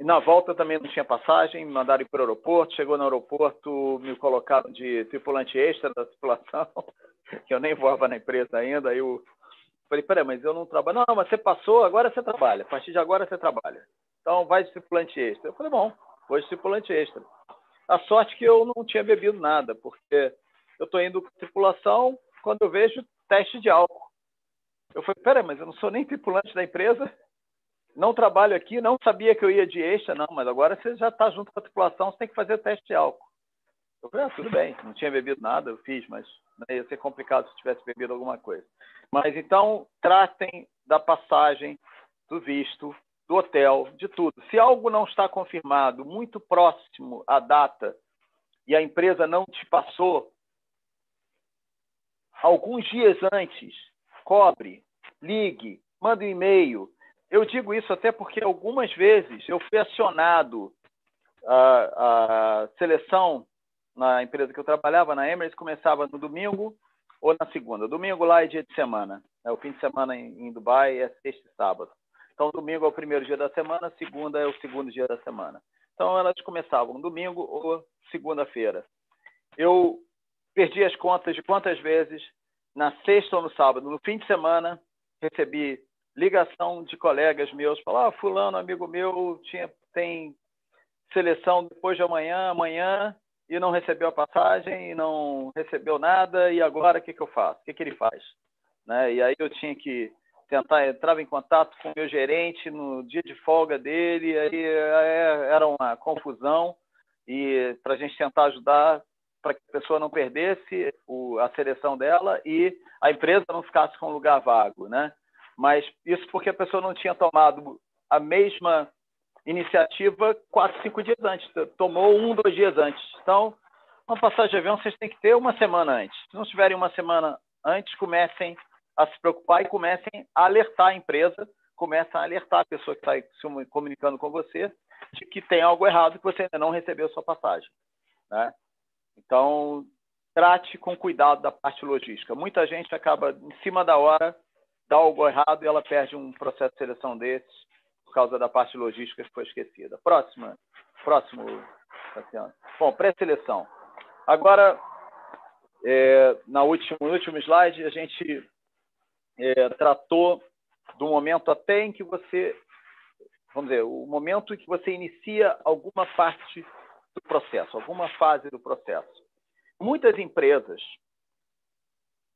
E na volta também não tinha passagem, me mandaram ir para o aeroporto. Chegou no aeroporto, me colocaram de tripulante extra da tripulação, (laughs) que eu nem voava na empresa ainda. Aí eu falei, peraí, mas eu não trabalho. Não, mas você passou, agora você trabalha. A partir de agora você trabalha. Então vai de tripulante extra. Eu falei, bom, vou de tripulante extra. A sorte que eu não tinha bebido nada, porque eu estou indo com tripulação quando eu vejo teste de álcool. Eu falei, peraí, mas eu não sou nem tripulante da empresa não trabalho aqui, não sabia que eu ia de extra, não, mas agora você já está junto com a tripulação, você tem que fazer teste de álcool. Eu falei, ah, tudo bem, não tinha bebido nada, eu fiz, mas né, ia ser complicado se tivesse bebido alguma coisa. Mas então, tratem da passagem, do visto, do hotel, de tudo. Se algo não está confirmado muito próximo à data e a empresa não te passou, alguns dias antes, cobre, ligue, manda um e-mail, eu digo isso até porque algumas vezes eu fui acionado a, a seleção na empresa que eu trabalhava, na Emirates, começava no domingo ou na segunda. Domingo lá é dia de semana. Né? O fim de semana em, em Dubai é sexta e sábado. Então, domingo é o primeiro dia da semana, segunda é o segundo dia da semana. Então, elas começavam domingo ou segunda-feira. Eu perdi as contas de quantas vezes, na sexta ou no sábado, no fim de semana, recebi ligação de colegas meus, falar, ah, fulano, amigo meu, tinha, tem seleção depois de amanhã, amanhã, e não recebeu a passagem e não recebeu nada e agora o que, que eu faço? O que, que ele faz? Né? E aí eu tinha que tentar entrar em contato com o meu gerente no dia de folga dele, aí é, era uma confusão e para a gente tentar ajudar para que a pessoa não perdesse o, a seleção dela e a empresa não ficasse com lugar vago, né? Mas isso porque a pessoa não tinha tomado a mesma iniciativa quatro, cinco dias antes, tomou um, dois dias antes. Então, uma passagem de avião vocês têm que ter uma semana antes. Se não tiverem uma semana antes, comecem a se preocupar e comecem a alertar a empresa, comecem a alertar a pessoa que está se comunicando com você de que tem algo errado, que você ainda não recebeu sua passagem. Né? Então, trate com cuidado da parte logística. Muita gente acaba, em cima da hora, dá algo errado e ela perde um processo de seleção desses por causa da parte logística que foi esquecida. Próxima, próximo, Cassiano. Bom, pré-seleção. Agora, é, na última, no último slide, a gente é, tratou do momento até em que você, vamos dizer, o momento em que você inicia alguma parte do processo, alguma fase do processo. Muitas empresas,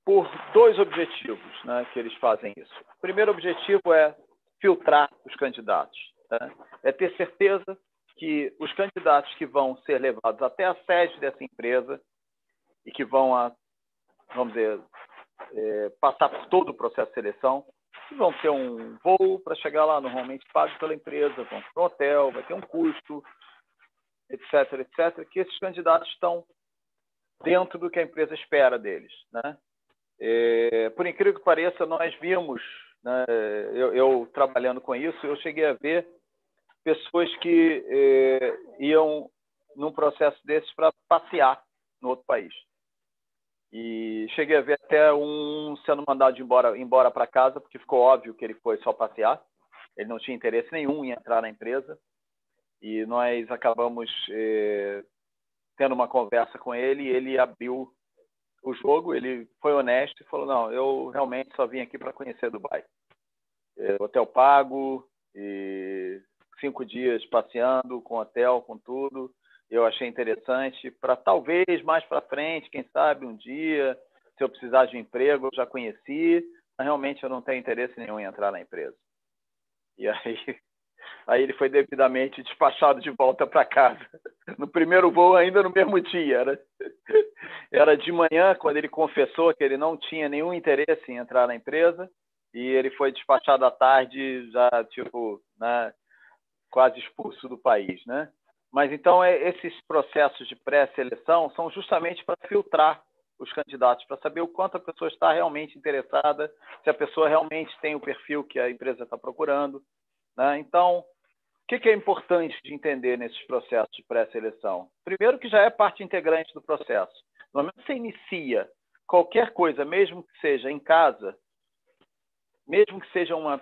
por dois objetivos né, que eles fazem isso. O primeiro objetivo é filtrar os candidatos. Né? É ter certeza que os candidatos que vão ser levados até a sede dessa empresa e que vão, a, vamos dizer, é, passar por todo o processo de seleção, vão ter um voo para chegar lá, normalmente pago pela empresa, vão para um hotel, vai ter um custo, etc., etc., que esses candidatos estão dentro do que a empresa espera deles. Né? É, por incrível que pareça, nós vimos né? Eu, eu, trabalhando com isso, eu cheguei a ver pessoas que eh, iam num processo desses para passear no outro país. E cheguei a ver até um sendo mandado embora embora para casa, porque ficou óbvio que ele foi só passear. Ele não tinha interesse nenhum em entrar na empresa. E nós acabamos eh, tendo uma conversa com ele e ele abriu o jogo, ele foi honesto e falou: Não, eu realmente só vim aqui para conhecer Dubai. É, hotel pago, e cinco dias passeando com hotel, com tudo. Eu achei interessante para talvez mais para frente, quem sabe um dia, se eu precisar de um emprego, eu já conheci, mas realmente eu não tenho interesse nenhum em entrar na empresa. E aí, aí ele foi devidamente despachado de volta para casa. No primeiro voo, ainda no mesmo dia. Era, era de manhã, quando ele confessou que ele não tinha nenhum interesse em entrar na empresa e ele foi despachado à tarde, já tipo, né, quase expulso do país, né? Mas então é, esses processos de pré-seleção são justamente para filtrar os candidatos, para saber o quanto a pessoa está realmente interessada, se a pessoa realmente tem o perfil que a empresa está procurando. Né? Então, o que, que é importante de entender nesses processos de pré-seleção? Primeiro, que já é parte integrante do processo. No momento que você inicia qualquer coisa, mesmo que seja em casa, mesmo que seja uma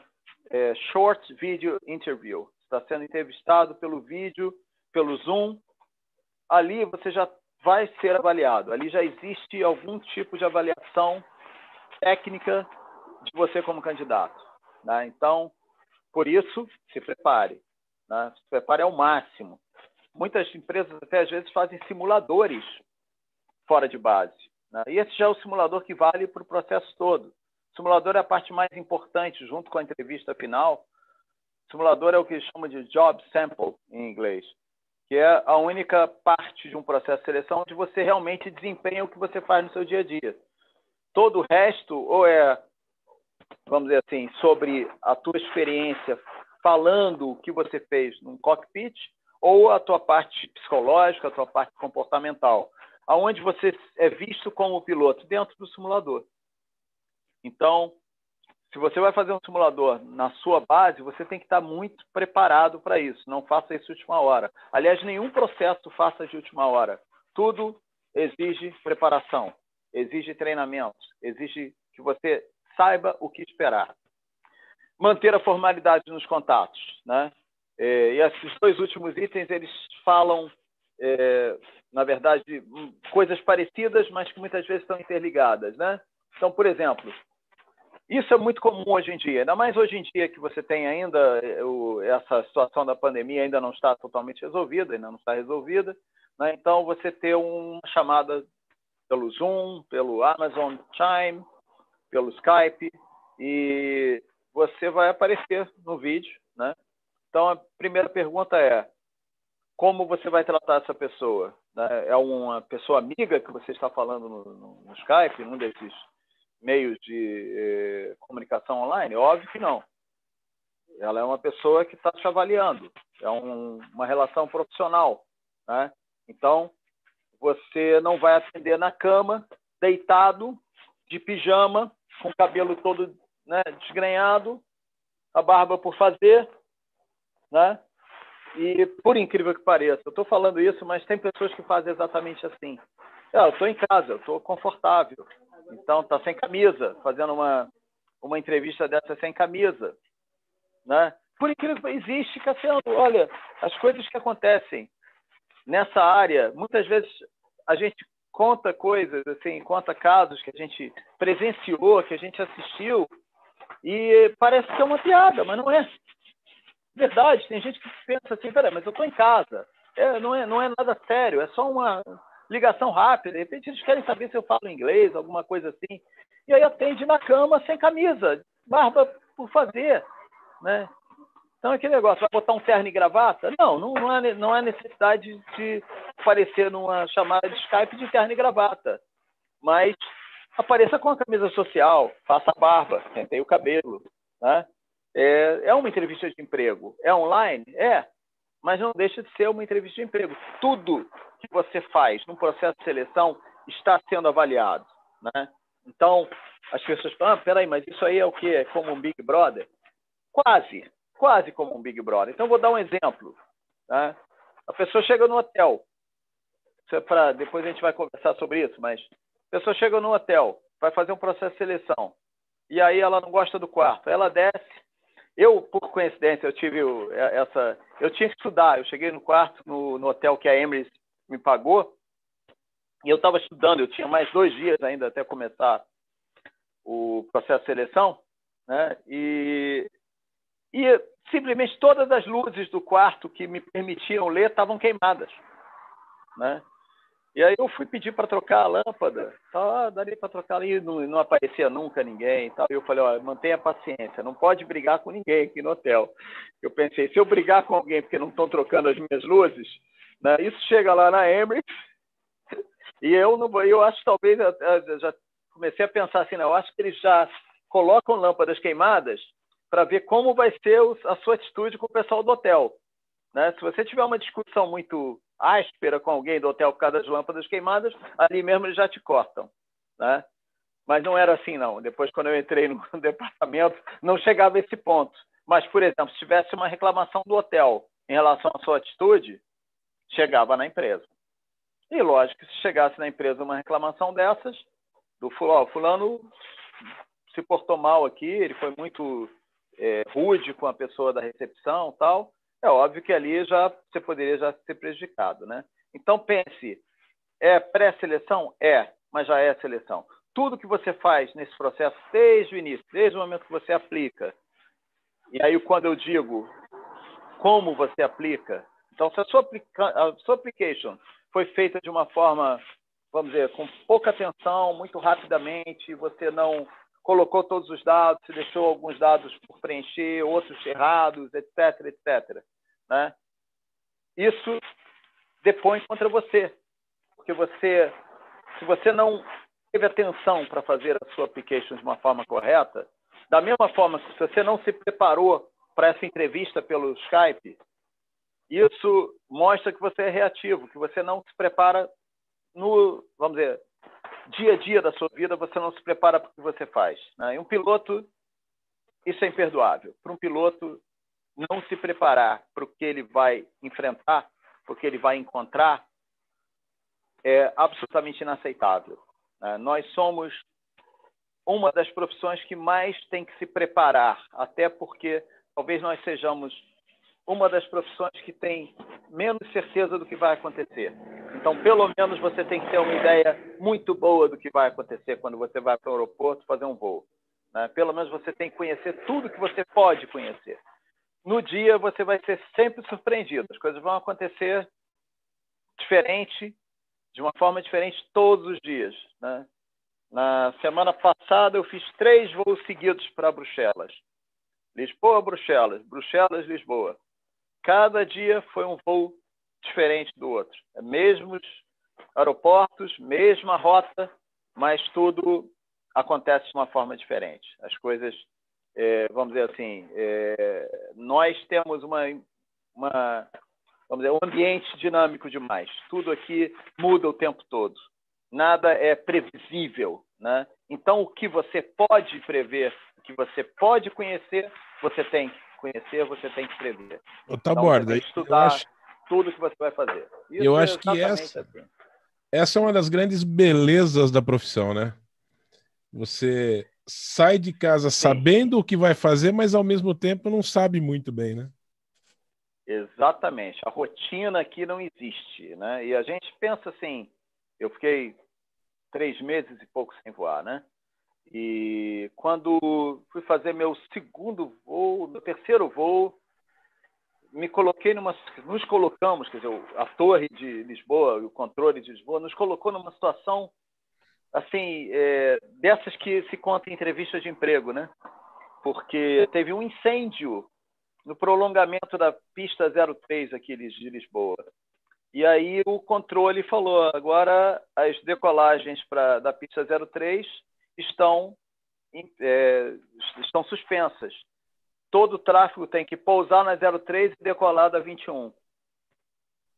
é, short video interview, está sendo entrevistado pelo vídeo, pelo Zoom, ali você já vai ser avaliado. Ali já existe algum tipo de avaliação técnica de você como candidato. Né? Então, por isso, se prepare. Né? Se prepare ao máximo. Muitas empresas até às vezes fazem simuladores fora de base. Né? E esse já é o simulador que vale para o processo todo. O simulador é a parte mais importante, junto com a entrevista final. O simulador é o que chama de job sample em inglês, que é a única parte de um processo de seleção onde você realmente desempenha o que você faz no seu dia a dia. Todo o resto, ou é, vamos dizer assim, sobre a tua experiência falando o que você fez num cockpit, ou a tua parte psicológica, a tua parte comportamental, aonde você é visto como piloto dentro do simulador. Então, se você vai fazer um simulador na sua base, você tem que estar muito preparado para isso. Não faça isso de última hora. Aliás, nenhum processo faça de última hora. Tudo exige preparação, exige treinamento, exige que você saiba o que esperar. Manter a formalidade nos contatos, né? É, e esses dois últimos itens eles falam, é, na verdade, coisas parecidas, mas que muitas vezes estão interligadas, né? Então, por exemplo, isso é muito comum hoje em dia, ainda mais hoje em dia que você tem ainda eh, o, essa situação da pandemia ainda não está totalmente resolvida, ainda não está resolvida, Né? Então, você ter uma chamada pelo Zoom, pelo Amazon Chime, pelo Skype, e você vai aparecer no vídeo. Né? Então, a primeira pergunta é: como você vai tratar essa pessoa? Né? É uma pessoa amiga que você está falando no, no, no Skype, num desses meios de eh, comunicação online? Óbvio que não. Ela é uma pessoa que está te avaliando. É um, uma relação profissional. Né? Então, você não vai atender na cama, deitado, de pijama, com o cabelo todo né, desgrenhado, a barba por fazer, né? E por incrível que pareça, eu estou falando isso, mas tem pessoas que fazem exatamente assim. É, eu estou em casa, eu estou confortável. Então, tá sem camisa, fazendo uma, uma entrevista dessa sem camisa. Né? Por incrível que existe, Cassiano, olha, as coisas que acontecem nessa área, muitas vezes a gente conta coisas, assim, conta casos que a gente presenciou, que a gente assistiu, e parece que é uma piada, mas não é. Verdade, tem gente que pensa assim, peraí, mas eu estou em casa. É, não, é, não é nada sério, é só uma ligação rápida. De repente eles querem saber se eu falo inglês, alguma coisa assim. E aí atende na cama sem camisa, barba por fazer. Né? Então, aquele negócio, vai botar um terno e gravata? Não, não, não, é, não é necessidade de aparecer numa chamada de Skype de terno e gravata. Mas apareça com a camisa social, faça a barba, pentei o cabelo. Né? É, é uma entrevista de emprego. É online? É. Mas não deixa de ser uma entrevista de emprego. Tudo que você faz no processo de seleção está sendo avaliado. Né? Então, as pessoas falam, ah, peraí, mas isso aí é o quê? Como um Big Brother? Quase, quase como um Big Brother. Então, vou dar um exemplo. Né? A pessoa chega no hotel. É pra, depois a gente vai conversar sobre isso, mas a pessoa chega no hotel, vai fazer um processo de seleção. E aí ela não gosta do quarto. Ela desce, eu, por coincidência, eu tive essa. Eu tinha que estudar. Eu cheguei no quarto, no, no hotel que a Emirates me pagou, e eu estava estudando. Eu tinha mais dois dias ainda até começar o processo de seleção, né? E, e simplesmente todas as luzes do quarto que me permitiam ler estavam queimadas, né? E aí eu fui pedir para trocar a lâmpada, tá, daria para trocar ali, não, não aparecia nunca ninguém, tal. E eu falei, ó, mantenha paciência, não pode brigar com ninguém aqui no hotel. Eu pensei, se eu brigar com alguém porque não estão trocando as minhas luzes, né, isso chega lá na Emirates (laughs) e eu não, eu acho talvez eu já comecei a pensar assim, não, eu acho que eles já colocam lâmpadas queimadas para ver como vai ser a sua atitude com o pessoal do hotel. Né? Se você tiver uma discussão muito áspera com alguém do hotel por causa das lâmpadas queimadas, ali mesmo eles já te cortam. Né? Mas não era assim, não. Depois, quando eu entrei no (laughs) departamento, não chegava a esse ponto. Mas, por exemplo, se tivesse uma reclamação do hotel em relação à sua atitude, chegava na empresa. E, lógico, se chegasse na empresa uma reclamação dessas, do fulano, fulano se portou mal aqui, ele foi muito é, rude com a pessoa da recepção tal, é óbvio que ali já você poderia já ser prejudicado, né? Então pense, é pré-seleção? É, mas já é seleção. Tudo que você faz nesse processo desde o início, desde o momento que você aplica, e aí quando eu digo como você aplica, então se a sua, a sua application foi feita de uma forma, vamos dizer, com pouca atenção, muito rapidamente, você não colocou todos os dados, se deixou alguns dados por preencher, outros errados, etc, etc. Né? Isso depõe contra você, porque você, se você não teve atenção para fazer a sua application de uma forma correta, da mesma forma se você não se preparou para essa entrevista pelo Skype, isso mostra que você é reativo, que você não se prepara no, vamos dizer, dia a dia da sua vida, você não se prepara para o que você faz. Né? E um piloto, isso é imperdoável. Para um piloto não se preparar para o que ele vai enfrentar, para o que ele vai encontrar, é absolutamente inaceitável. Né? Nós somos uma das profissões que mais tem que se preparar, até porque talvez nós sejamos uma das profissões que tem menos certeza do que vai acontecer. Então, pelo menos você tem que ter uma ideia muito boa do que vai acontecer quando você vai para o aeroporto fazer um voo. Né? Pelo menos você tem que conhecer tudo que você pode conhecer. No dia, você vai ser sempre surpreendido. As coisas vão acontecer diferente, de uma forma diferente todos os dias. Né? Na semana passada eu fiz três voos seguidos para Bruxelas. Lisboa, Bruxelas, Bruxelas, Lisboa. Cada dia foi um voo diferente do outro. É mesmos aeroportos, mesma rota, mas tudo acontece de uma forma diferente. As coisas, é, vamos dizer assim, é, nós temos uma, uma, vamos dizer, um ambiente dinâmico demais. Tudo aqui muda o tempo todo. Nada é previsível, né? Então, o que você pode prever, o que você pode conhecer, você tem que conhecer, você tem que prever. Tá então, borda, estudar acho... tudo que você vai fazer. Isso eu acho é que essa, assim. essa é uma das grandes belezas da profissão, né? Você sai de casa Sim. sabendo o que vai fazer, mas ao mesmo tempo não sabe muito bem, né? Exatamente. A rotina aqui não existe, né? E a gente pensa assim, eu fiquei três meses e pouco sem voar, né? E quando fui fazer meu segundo voo, meu terceiro voo, me coloquei numa, nos colocamos, quer dizer, a torre de Lisboa, o controle de Lisboa, nos colocou numa situação assim, é, dessas que se conta em entrevistas de emprego, né? Porque teve um incêndio no prolongamento da pista 03 aqui de Lisboa. E aí o controle falou: agora as decolagens pra, da pista 03 estão, é, estão suspensas. Todo o tráfego tem que pousar na 03 e decolar da 21.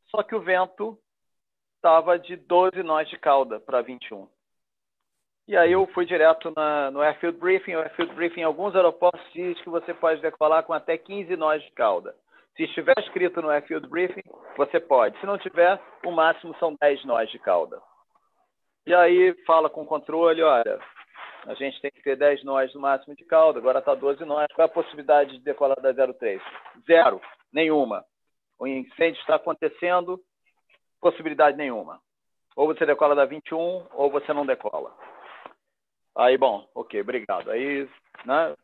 Só que o vento estava de 12 nós de cauda para 21. E aí eu fui direto na, no Airfield Briefing. O Airfield Briefing em alguns aeroportos diz que você pode decolar com até 15 nós de cauda. Se estiver escrito no Airfield Briefing, você pode. Se não tiver, o máximo são 10 nós de cauda. E aí fala com o controle, olha, a gente tem que ter 10 nós no máximo de cauda, agora está 12 nós. Qual é a possibilidade de decolar da 03? Zero, nenhuma. O incêndio está acontecendo, possibilidade nenhuma. Ou você decola da 21, ou você não decola. Aí, bom, ok, obrigado. Aí, né,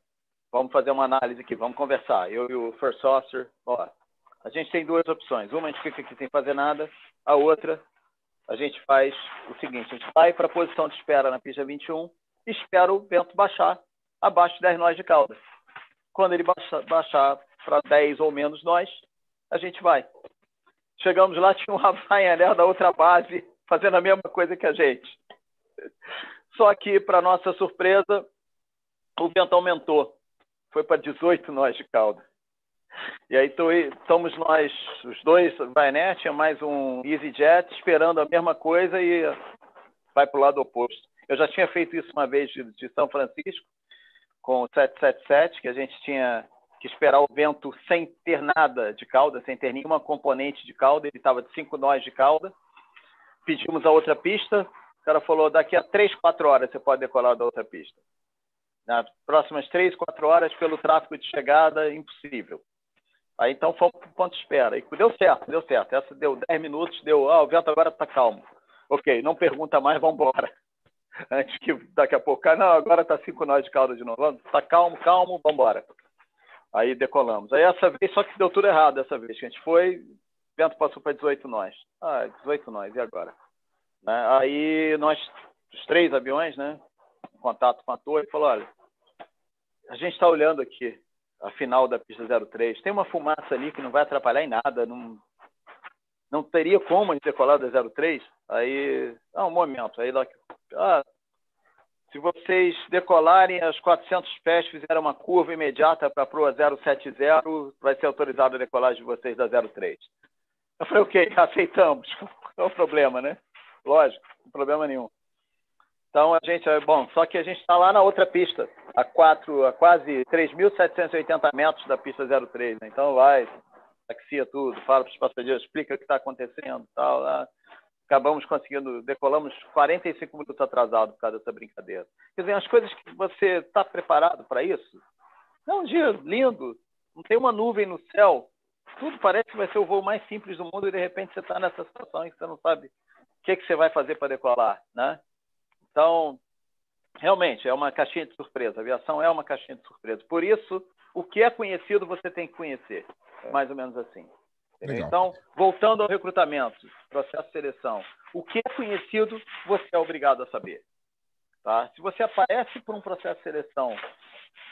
vamos fazer uma análise aqui, vamos conversar. Eu e o First Officer, ó, a gente tem duas opções. Uma, a gente fica aqui sem fazer nada. A outra, a gente faz o seguinte, a gente vai para a posição de espera na pista 21 e espera o vento baixar abaixo de 10 nós de cauda. Quando ele baixa, baixar para 10 ou menos nós, a gente vai. Chegamos lá, (laughs) tinha um Rafael da outra base fazendo a mesma coisa que a gente. Só que, para nossa surpresa, o vento aumentou. Foi para 18 nós de cauda. E aí estamos nós, os dois, Ryanair, tinha mais um EasyJet, esperando a mesma coisa e vai para o lado oposto. Eu já tinha feito isso uma vez de, de São Francisco, com o 777, que a gente tinha que esperar o vento sem ter nada de cauda, sem ter nenhuma componente de cauda, ele estava de 5 nós de cauda. Pedimos a outra pista, cara falou, daqui a três, quatro horas você pode decolar da outra pista. Nas próximas três, quatro horas, pelo tráfego de chegada, impossível. Aí então fomos para o ponto de espera. E deu certo, deu certo. Essa deu 10 minutos, deu, ah, o vento agora está calmo. Ok, não pergunta mais, vamos embora. (laughs) Antes que daqui a pouco, não, agora está cinco nós de calda de novo. Está calmo, calmo, vamos embora. Aí decolamos. Aí essa vez, só que deu tudo errado dessa vez. A gente foi, o vento passou para 18 nós. Ah, 18 nós, e agora? Né? Aí nós, os três aviões, né, em contato com a torre, falou, olha, a gente está olhando aqui a final da pista 03, tem uma fumaça ali que não vai atrapalhar em nada, não, não teria como a gente decolar da 03? Aí, ah, um momento, aí lá, ah, se vocês decolarem as 400 pés, fizeram uma curva imediata para a proa 070, vai ser autorizada a decolagem de vocês da 03. Eu falei, ok, (laughs) aceitamos. Qual é o problema, né? lógico, não problema nenhum. Então a gente, bom, só que a gente está lá na outra pista, a, quatro, a quase 3.780 metros da pista 03, né? Então vai, taxia tudo, fala para os passageiros, explica o que está acontecendo, tal. Lá. Acabamos conseguindo, decolamos 45 minutos atrasado por causa dessa brincadeira. Quer dizer, as coisas que você está preparado para isso. É um dia lindo, não tem uma nuvem no céu, tudo parece que vai ser o voo mais simples do mundo e de repente você está nessa situação e você não sabe que, que você vai fazer para decolar, né? Então, realmente, é uma caixinha de surpresa. A aviação é uma caixinha de surpresa. Por isso, o que é conhecido você tem que conhecer. É mais ou menos assim. Então, voltando ao recrutamento. processo de seleção. O que é conhecido, você é obrigado a saber. Tá? Se você aparece por um processo de seleção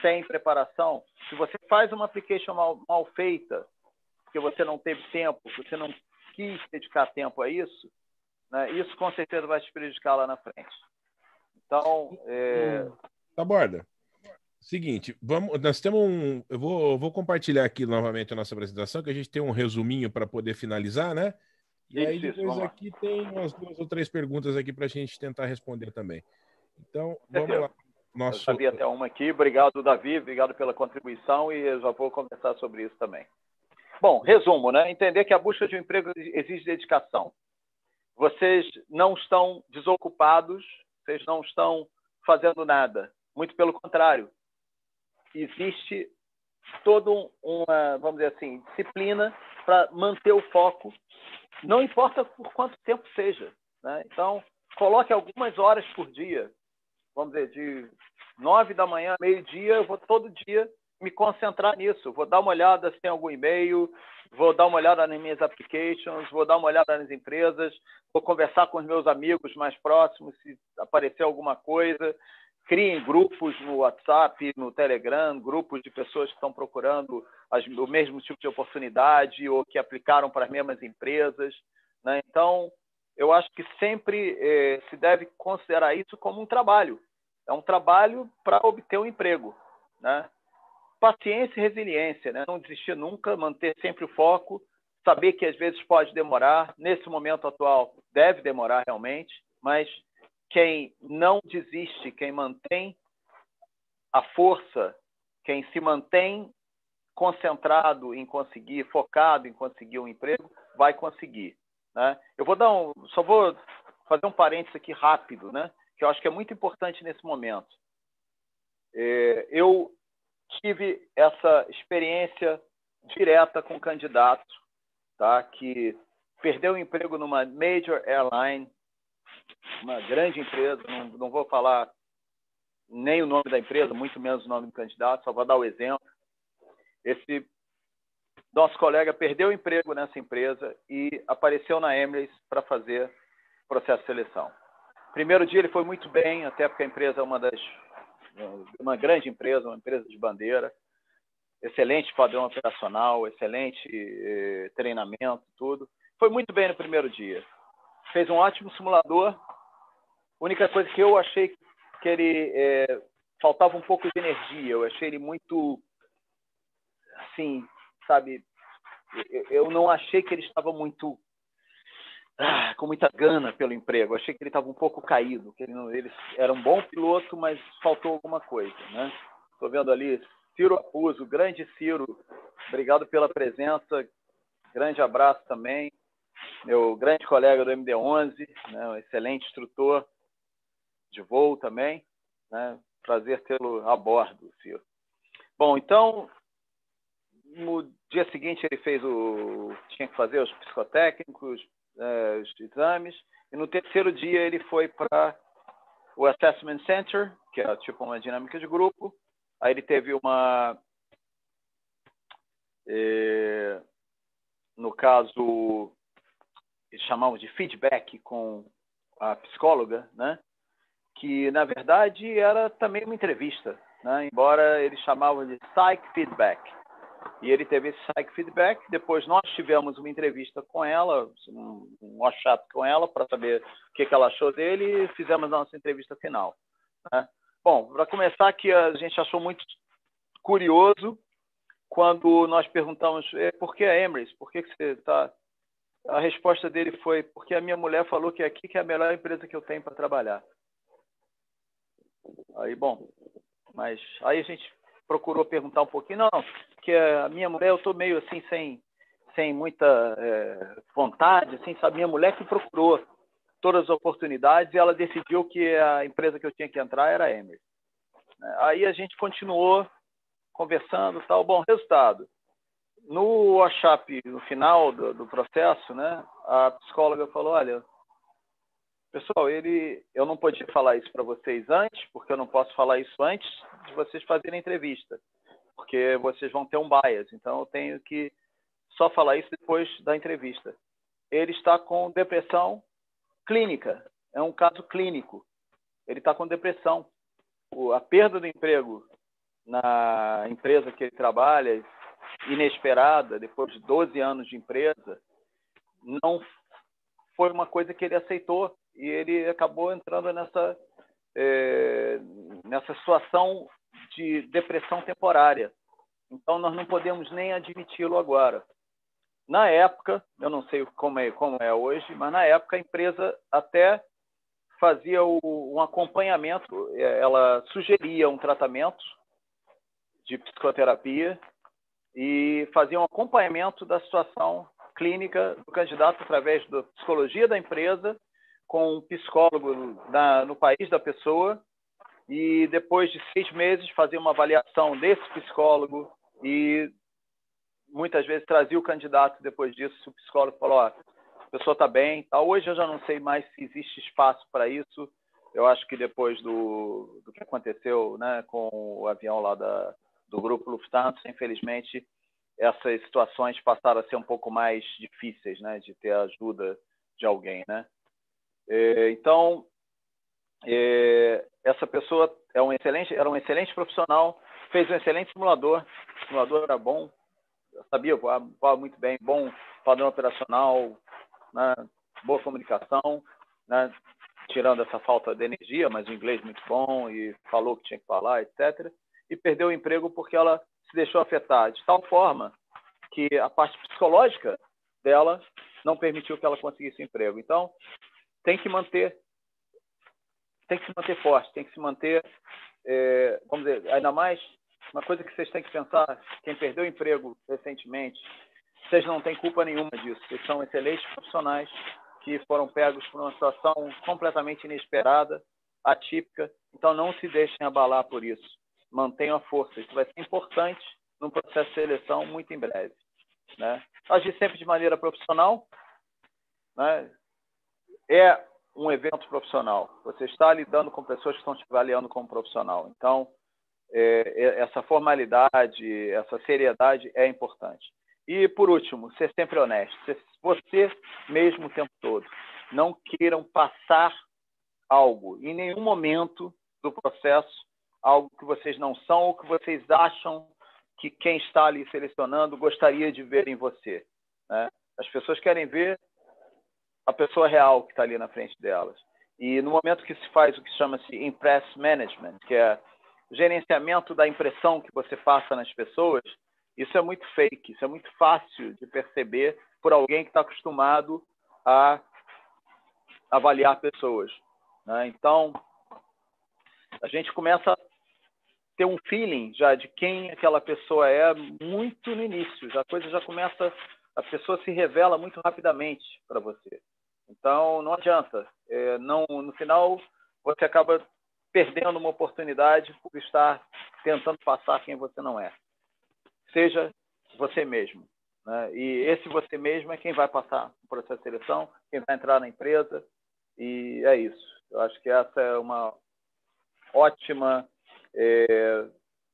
sem preparação, se você faz uma application mal, mal feita, porque você não teve tempo, você não quis dedicar tempo a isso, né, isso com certeza vai te prejudicar lá na frente. Então, é... Tá borda. Seguinte, vamos, nós temos um. Eu vou, eu vou compartilhar aqui novamente a nossa apresentação, que a gente tem um resuminho para poder finalizar, né? E isso, aí depois aqui tem umas duas ou três perguntas aqui para a gente tentar responder também. Então, vamos lá. Nosso... Eu sabia até uma aqui. Obrigado, Davi. Obrigado pela contribuição e eu já vou conversar sobre isso também. Bom, resumo, né? Entender que a busca de um emprego exige dedicação. Vocês não estão desocupados, vocês não estão fazendo nada. Muito pelo contrário. Existe toda uma, vamos dizer assim, disciplina para manter o foco, não importa por quanto tempo seja. Né? Então, coloque algumas horas por dia, vamos dizer, de nove da manhã, meio-dia, eu vou todo dia me concentrar nisso. Vou dar uma olhada se tem algum e-mail, vou dar uma olhada nas minhas applications, vou dar uma olhada nas empresas, vou conversar com os meus amigos mais próximos se aparecer alguma coisa. Criem grupos no WhatsApp, no Telegram, grupos de pessoas que estão procurando as, o mesmo tipo de oportunidade ou que aplicaram para as mesmas empresas. Né? Então, eu acho que sempre eh, se deve considerar isso como um trabalho. É um trabalho para obter um emprego. Né? paciência e resiliência, né? não desistir nunca, manter sempre o foco, saber que às vezes pode demorar, nesse momento atual deve demorar realmente, mas quem não desiste, quem mantém a força, quem se mantém concentrado em conseguir, focado em conseguir um emprego, vai conseguir. Né? Eu vou dar um, só vou fazer um parênteses aqui rápido, né? Que eu acho que é muito importante nesse momento. É, eu tive essa experiência direta com um candidato, tá? Que perdeu o emprego numa major airline, uma grande empresa, não, não vou falar nem o nome da empresa, muito menos o nome do candidato, só vou dar o exemplo. Esse nosso colega perdeu o emprego nessa empresa e apareceu na Emirates para fazer processo de seleção. Primeiro dia ele foi muito bem, até porque a empresa é uma das uma grande empresa, uma empresa de bandeira, excelente padrão operacional, excelente eh, treinamento, tudo. Foi muito bem no primeiro dia. Fez um ótimo simulador. A única coisa que eu achei que ele eh, faltava um pouco de energia. Eu achei ele muito, assim, sabe? Eu não achei que ele estava muito ah, com muita gana pelo emprego. Achei que ele estava um pouco caído, que ele, não, ele era um bom piloto, mas faltou alguma coisa, né? Estou vendo ali Ciro Apuso, grande Ciro, obrigado pela presença, grande abraço também. Meu grande colega do MD11, né, um excelente instrutor de voo também, né? Prazer tê-lo a bordo, Ciro. Bom, então no dia seguinte ele fez o tinha que fazer os psicotécnicos, uh, os exames. E no terceiro dia ele foi para o Assessment Center, que é tipo uma dinâmica de grupo. Aí ele teve uma. Eh, no caso, eles chamavam de feedback com a psicóloga, né? que na verdade era também uma entrevista, né? embora eles chamavam de psych feedback. E ele teve esse psych feedback. Depois nós tivemos uma entrevista com ela, um, um WhatsApp com ela, para saber o que, que, ela achou dele e fizemos a nossa entrevista final. Né? Bom, para começar, que a gente achou muito curioso quando nós perguntamos é, por que a Emirates? Por que, que você está. A resposta dele foi porque a minha mulher falou que aqui que é a melhor empresa que eu tenho para trabalhar. Aí, bom, mas aí a gente procurou perguntar um pouquinho, não, que a minha mulher, eu estou meio assim, sem, sem muita é, vontade, assim, sabe? Minha mulher que procurou todas as oportunidades e ela decidiu que a empresa que eu tinha que entrar era a Emer. Aí a gente continuou conversando tal. Bom, resultado. No WhatsApp, no final do, do processo, né, a psicóloga falou, olha, Pessoal, ele, eu não podia falar isso para vocês antes, porque eu não posso falar isso antes de vocês fazerem a entrevista, porque vocês vão ter um bias. Então, eu tenho que só falar isso depois da entrevista. ele está com depressão clínica, é um caso clínico. Ele está com depressão. O, a perda do emprego na empresa que ele trabalha, inesperada, depois de 12 anos de empresa, não foi uma coisa que ele aceitou e ele acabou entrando nessa, é, nessa situação de depressão temporária. Então, nós não podemos nem admiti-lo agora. Na época, eu não sei como é, como é hoje, mas na época a empresa até fazia o, um acompanhamento, é, ela sugeria um tratamento de psicoterapia e fazia um acompanhamento da situação clínica do candidato através da psicologia da empresa, com um psicólogo na, no país da pessoa, e depois de seis meses fazia uma avaliação desse psicólogo e muitas vezes trazia o candidato depois disso, o psicólogo falou, ó, a pessoa está bem. Tá. Hoje eu já não sei mais se existe espaço para isso. Eu acho que depois do, do que aconteceu né, com o avião lá da, do grupo Lufthansa, infelizmente, essas situações passaram a ser um pouco mais difíceis, né, de ter a ajuda de alguém, né? É, então, é, essa pessoa é um excelente, era um excelente profissional, fez um excelente simulador, o simulador era bom, sabia voar, muito bem, bom padrão operacional, né, boa comunicação, né, tirando essa falta de energia, mas o inglês muito bom e falou que tinha que falar, etc. E perdeu o emprego porque ela se deixou afetar de tal forma que a parte psicológica dela não permitiu que ela conseguisse emprego. Então, tem que manter tem que se manter forte, tem que se manter, é, vamos dizer, ainda mais uma coisa que vocês têm que pensar, quem perdeu o emprego recentemente, vocês não têm culpa nenhuma disso. Vocês são excelentes profissionais que foram pegos por uma situação completamente inesperada, atípica. Então, não se deixem abalar por isso. Mantenham a força. Isso vai ser importante no processo de seleção muito em breve. Né? Agir sempre de maneira profissional. Né? É um evento profissional. Você está lidando com pessoas que estão te avaliando como profissional. Então, é, é essa formalidade, essa seriedade é importante. E, por último, ser sempre honesto. Ser você mesmo o tempo todo. Não queiram passar algo, em nenhum momento do processo, algo que vocês não são ou que vocês acham que quem está ali selecionando gostaria de ver em você. Né? As pessoas querem ver a pessoa real que está ali na frente delas. E no momento que se faz o que chama-se impress management, que é gerenciamento da impressão que você passa nas pessoas, isso é muito fake, isso é muito fácil de perceber por alguém que está acostumado a avaliar pessoas. Né? Então, a gente começa ter um feeling já de quem aquela pessoa é muito no início. Já a coisa já começa, a pessoa se revela muito rapidamente para você. Então, não adianta. É, não, no final, você acaba perdendo uma oportunidade por estar tentando passar quem você não é seja você mesmo. Né? E esse você mesmo é quem vai passar o processo de seleção, quem vai entrar na empresa, e é isso. Eu acho que essa é uma ótima é,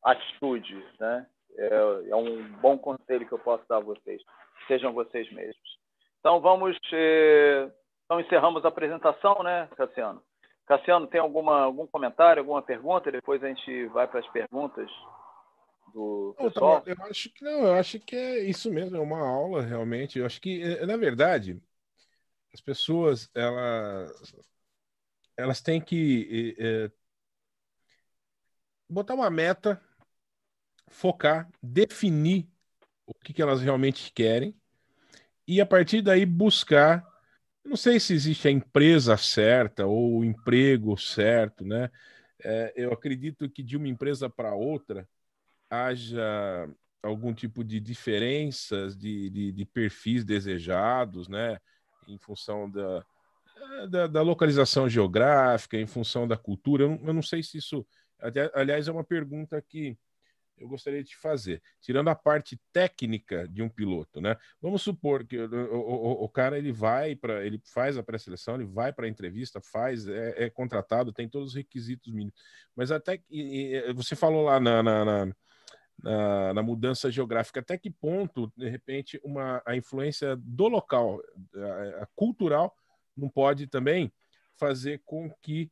atitude, né? É, é, um bom conselho que eu posso dar a vocês. Sejam vocês mesmos. Então vamos, é, então encerramos a apresentação, né, Cassiano? Cassiano, tem alguma algum comentário, alguma pergunta? Depois a gente vai para as perguntas do pessoal? Eu, acho que não, eu acho que é isso mesmo, é uma aula realmente. Eu acho que, eh, na verdade, as pessoas elas, elas têm que é, botar uma meta, focar, definir o que, que elas realmente querem e a partir daí buscar. Não sei se existe a empresa certa ou o emprego certo, né? É, eu acredito que de uma empresa para outra haja algum tipo de diferenças de, de, de perfis desejados, né? Em função da, da, da, localização geográfica, em função da cultura. Eu, eu não sei se isso. Aliás, é uma pergunta que eu gostaria de fazer, tirando a parte técnica de um piloto, né? Vamos supor que o, o, o cara ele vai para, ele faz a pré-seleção, ele vai para a entrevista, faz, é, é, contratado, tem todos os requisitos mínimos, mas até que você falou lá na, na, na na, na, mudança geográfica. Até que ponto, de repente, uma, a influência do local, a, a cultural, não pode também fazer com que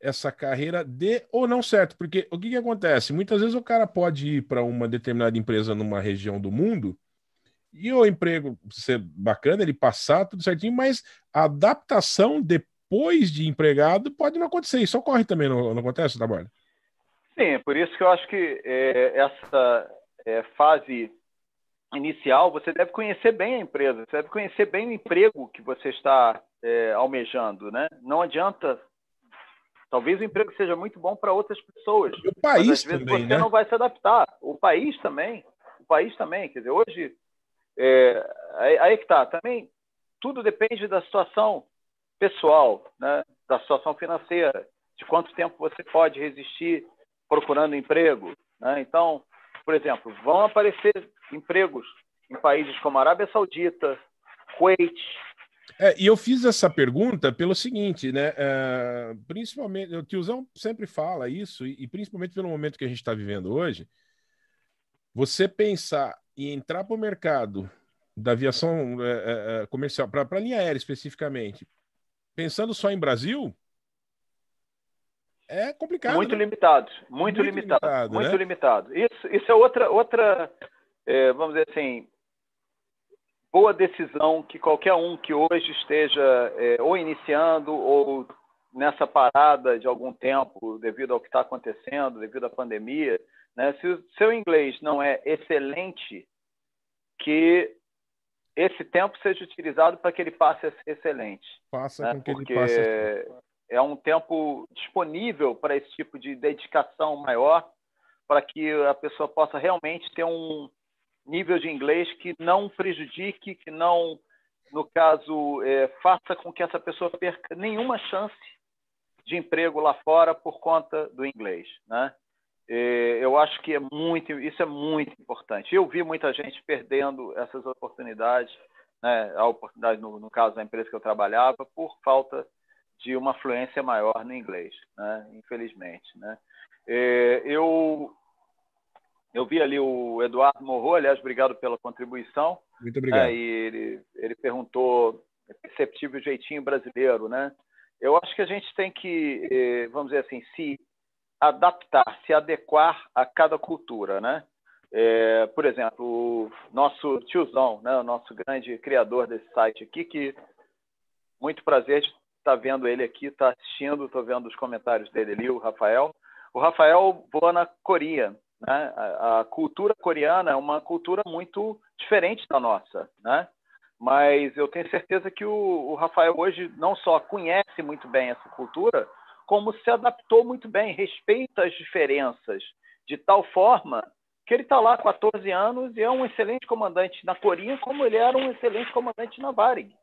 essa carreira dê ou não certo? Porque o que, que acontece? Muitas vezes o cara pode ir para uma determinada empresa numa região do mundo e o emprego ser bacana, ele passar tudo certinho, mas a adaptação depois de empregado pode não acontecer. Isso ocorre também, não, não acontece, Trabalho? Sim, por isso que eu acho que é, essa é, fase inicial você deve conhecer bem a empresa, você deve conhecer bem o emprego que você está é, almejando, né? Não adianta. Talvez o emprego seja muito bom para outras pessoas. E o país mas, às vezes também, você né? não vai se adaptar. O país também. O país também. Quer dizer, hoje é, aí, aí que tá. Também tudo depende da situação pessoal, né? Da situação financeira, de quanto tempo você pode resistir procurando emprego. Né? Então, por exemplo, vão aparecer empregos em países como Arábia Saudita, Kuwait. É, e eu fiz essa pergunta pelo seguinte, né? É, principalmente, o tiozão sempre fala isso, e, e principalmente pelo momento que a gente está vivendo hoje, você pensar em entrar para o mercado da aviação é, é comercial, para a linha aérea especificamente, pensando só em Brasil, é complicado. Muito né? limitado, muito, muito limitado, limitado, muito né? limitado. Isso, isso é outra, outra é, vamos dizer assim, boa decisão que qualquer um que hoje esteja é, ou iniciando ou nessa parada de algum tempo devido ao que está acontecendo, devido à pandemia, né? Se o seu inglês não é excelente, que esse tempo seja utilizado para que ele passe a ser excelente. Passa né? com que Porque ele passe é um tempo disponível para esse tipo de dedicação maior, para que a pessoa possa realmente ter um nível de inglês que não prejudique, que não, no caso, é, faça com que essa pessoa perca nenhuma chance de emprego lá fora por conta do inglês, né? É, eu acho que é muito, isso é muito importante. Eu vi muita gente perdendo essas oportunidades, né? A oportunidade no, no caso da empresa que eu trabalhava por falta de uma fluência maior no inglês, né? infelizmente. Né? É, eu, eu vi ali o Eduardo Morro, aliás, obrigado pela contribuição. Muito obrigado. É, e ele, ele perguntou é perceptível jeitinho brasileiro, né? Eu acho que a gente tem que, é, vamos dizer assim, se adaptar, se adequar a cada cultura, né? É, por exemplo, o nosso tiozão, né, o nosso grande criador desse site aqui, que muito prazer de está vendo ele aqui, está assistindo, estou vendo os comentários dele ali, o Rafael. O Rafael voa na Coreia. Né? A, cultura coreana é uma cultura muito diferente da nossa, né? Mas eu tenho certeza que o, o Rafael hoje não só conhece muito bem essa cultura, como se adaptou muito bem, respeita as diferenças de tal forma que ele está lá há 14 anos e é um excelente comandante na Coreia, como ele era um excelente comandante na Varig,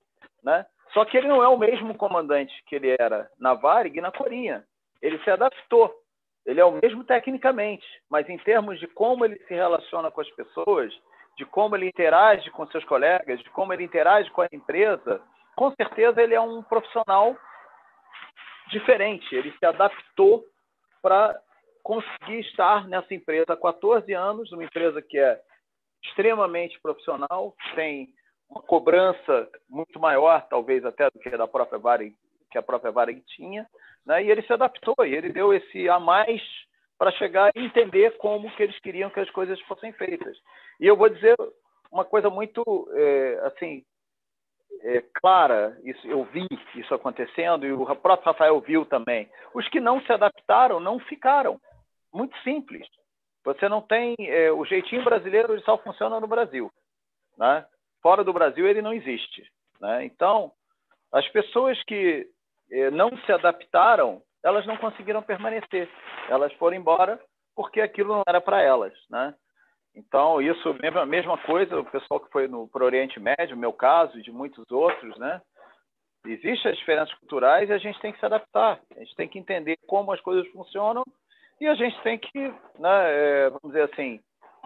né? Só que ele não é o mesmo comandante que ele era na Varig e na Corinha. Ele se adaptou. Ele é o mesmo tecnicamente, mas em termos de como ele se relaciona com as pessoas, de como ele interage com seus colegas, de como ele interage com a empresa, com certeza ele é um profissional diferente. Ele se adaptou para conseguir estar nessa empresa há 14 anos, uma empresa que é extremamente profissional, tem uma cobrança muito maior, talvez até do que da própria Varig, que a própria Varig tinha, né? E ele se adaptou e ele deu esse a mais para chegar e entender como que eles queriam que as coisas fossem feitas. E eu vou dizer uma coisa muito é, assim é, clara, isso eu vi isso acontecendo e o próprio Rafael viu também. Os que não se adaptaram não ficaram. Muito simples. Você não tem é, o jeitinho brasileiro, ele só funciona no Brasil, né? fora do Brasil ele não existe. Né? Então, as pessoas que não se adaptaram, elas não conseguiram permanecer. Elas foram embora porque aquilo não era para elas. Né? Então, isso, mesma, mesma coisa, o pessoal que foi para o Oriente Médio, meu caso, e de muitos outros, né? Existem as diferenças culturais e a gente tem que se adaptar. A gente tem que entender como as coisas funcionam e a gente tem que, né, é, vamos dizer assim,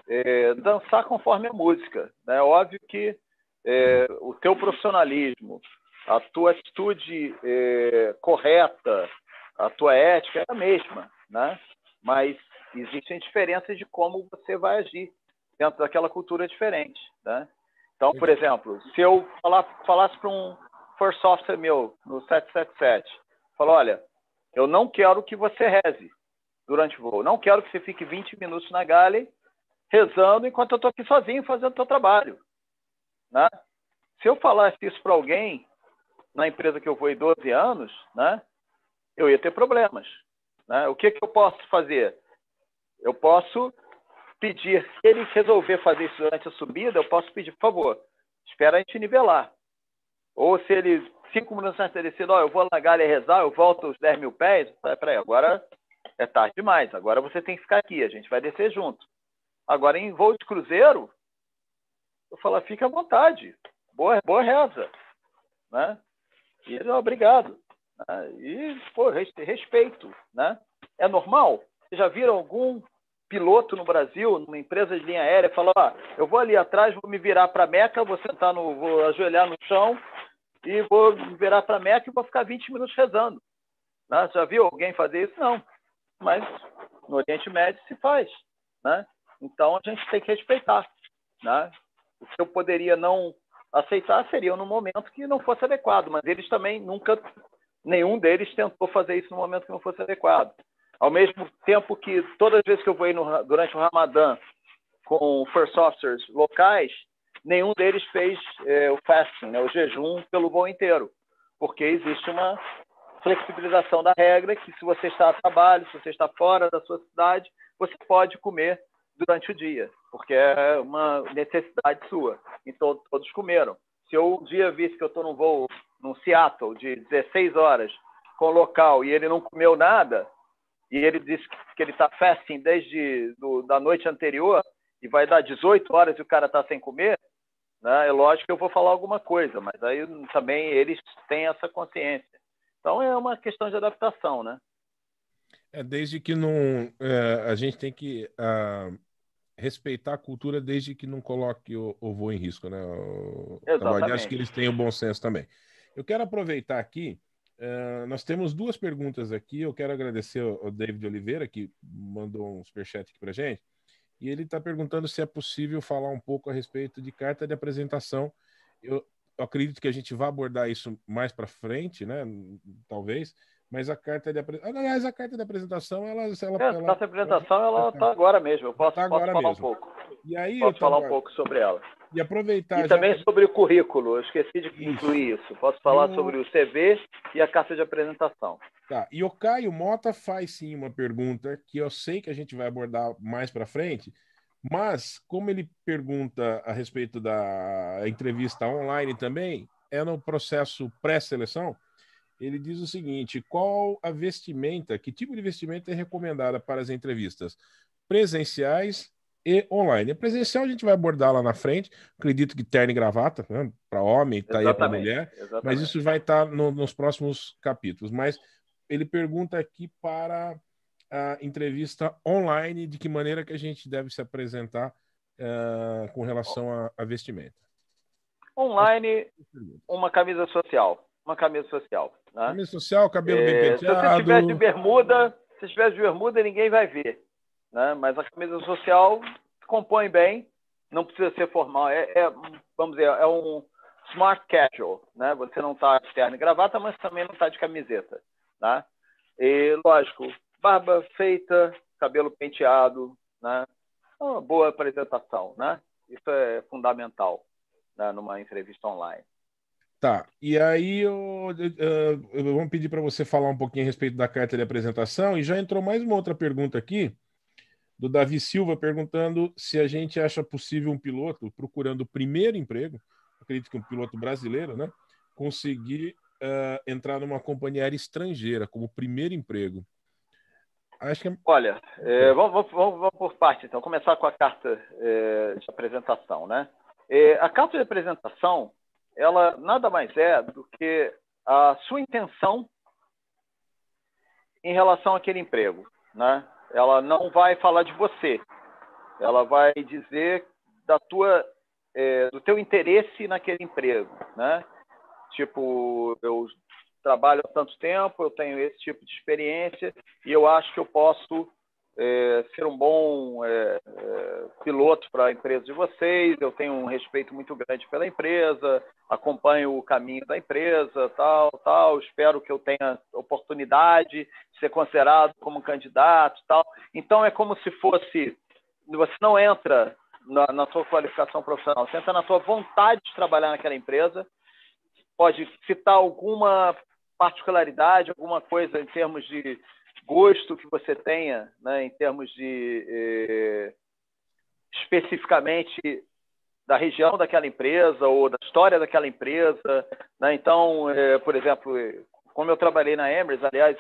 é, dançar conforme a música. É né? óbvio que é, o teu profissionalismo, a tua atitude é, correta, a tua ética é a mesma, né? Mas existem diferenças de como você vai agir dentro daquela cultura diferente. Né? Então, por exemplo, se eu falar, falasse para um first software meu no 777, falar, olha, eu não quero que você reze durante o voo, não quero que você fique 20 minutos na galley rezando enquanto eu estou aqui sozinho fazendo o seu trabalho. Né? Se eu falasse isso para alguém na empresa que eu vou em 12 anos, né, eu ia ter problemas. Né? O que, que eu posso fazer? Eu posso pedir, se ele resolver fazer isso durante a subida, eu posso pedir, por favor, espera a gente nivelar. Ou se ele, cinco minutos antes de descer, oh, eu vou na galha rezar, eu volto os 10 mil pés, peraí, agora é tarde demais, agora você tem que ficar aqui, a gente vai descer junto. Agora, em voo de cruzeiro, eu falo, fica à vontade, boa, boa reza. Né? E ele, obrigado. Né? E, pô, respeito. Né? É normal? Vocês já viram algum piloto no Brasil, numa empresa de linha aérea, falar: ah, eu vou ali atrás, vou me virar para Meca, vou sentar no, vou ajoelhar no chão e vou me virar para Meca e vou ficar 20 minutos rezando. Né? Já viu alguém fazer isso? Não. Mas no Oriente Médio se faz. Né? Então a gente tem que respeitar. Né? O que eu poderia não aceitar seria no momento que não fosse adequado, mas eles também nunca, nenhum deles tentou fazer isso no momento que não fosse adequado. Ao mesmo tempo que todas as vezes que eu vou no, durante o Ramadã com first officers locais, nenhum deles fez é, o fasting, né, o jejum pelo voo inteiro, porque existe uma flexibilização da regra que se você está a trabalho, se você está fora da sua cidade, você pode comer durante o dia, porque é uma necessidade sua. Então todos comeram. Se eu um dia visse que eu estou num voo no Seattle de 16 horas com local e ele não comeu nada, e ele disse que ele está fasting desde do, da noite anterior e vai dar 18 horas e o cara está sem comer, né? é lógico que eu vou falar alguma coisa, mas aí também eles têm essa consciência. Então é uma questão de adaptação, né? É desde que não é, a gente tem que uh, respeitar a cultura desde que não coloque o, o voo em risco, né? O, Exatamente. Acho que eles têm o bom senso também. Eu quero aproveitar aqui Uh, nós temos duas perguntas aqui. Eu quero agradecer ao David Oliveira, que mandou um superchat aqui para gente. E ele está perguntando se é possível falar um pouco a respeito de carta de apresentação. Eu, eu acredito que a gente vai abordar isso mais para frente, né? Talvez. Mas a carta de apresentação. Aliás, a carta de apresentação, ela. ela, é, ela, apresentação, ela está agora mesmo. Eu posso, tá posso falar mesmo. um pouco. E aí, posso falar um pouco sobre ela. E aproveitar. E já... também sobre o currículo, eu esqueci de incluir isso. Posso falar sobre o CV e a carta de apresentação. Tá. E o Caio Mota faz sim uma pergunta que eu sei que a gente vai abordar mais para frente, mas como ele pergunta a respeito da entrevista online também, é no processo pré-seleção, ele diz o seguinte: qual a vestimenta, que tipo de vestimenta é recomendada para as entrevistas presenciais e online. A presencial a gente vai abordar lá na frente. Acredito que terno e gravata, né? para homem, tá aí para mulher. Exatamente. Mas isso vai estar tá no, nos próximos capítulos. Mas ele pergunta aqui para a entrevista online de que maneira que a gente deve se apresentar uh, com relação a, a vestimenta. Online, uma camisa social. Uma camisa social. Né? Camisa social, cabelo é, bem penteado. Se você estiver de bermuda, se estiver de bermuda, ninguém vai ver né? mas a camisa social compõe bem, não precisa ser formal. É, é vamos dizer, é um smart casual, né? Você não está de terno e gravata, mas também não está de camiseta, né? E, lógico, barba feita, cabelo penteado, né? Uma boa apresentação, né? Isso é fundamental né? numa entrevista online. Tá, e aí eu, eu, eu, vamos pedir para você falar um pouquinho a respeito da carta de apresentação, e já entrou mais uma outra pergunta aqui, do Davi Silva perguntando se a gente acha possível um piloto procurando o primeiro emprego, acredito que um piloto brasileiro, né, conseguir uh, entrar numa companhia aérea estrangeira como primeiro emprego. Acho que é... Olha, é, vamos, vamos, vamos, por parte então. Começar com a carta é, de apresentação, né? A carta de apresentação, ela nada mais é do que a sua intenção em relação àquele emprego, né? ela não vai falar de você. Ela vai dizer da tua, é, do teu interesse naquele emprego, né? Tipo, eu trabalho há tanto tempo, eu tenho esse tipo de experiência e eu acho que eu posso é, ser um bom é, é, piloto para a empresa de vocês. Eu tenho um respeito muito grande pela empresa, acompanho o caminho da empresa, tal, tal. Espero que eu tenha oportunidade de ser considerado como candidato, tal. Então é como se fosse você não entra na, na sua qualificação profissional, você entra na sua vontade de trabalhar naquela empresa. Pode citar alguma particularidade, alguma coisa em termos de gosto que você tenha, né, em termos de eh, especificamente da região daquela empresa ou da história daquela empresa. Né? Então, eh, por exemplo, como eu trabalhei na Emirates, aliás,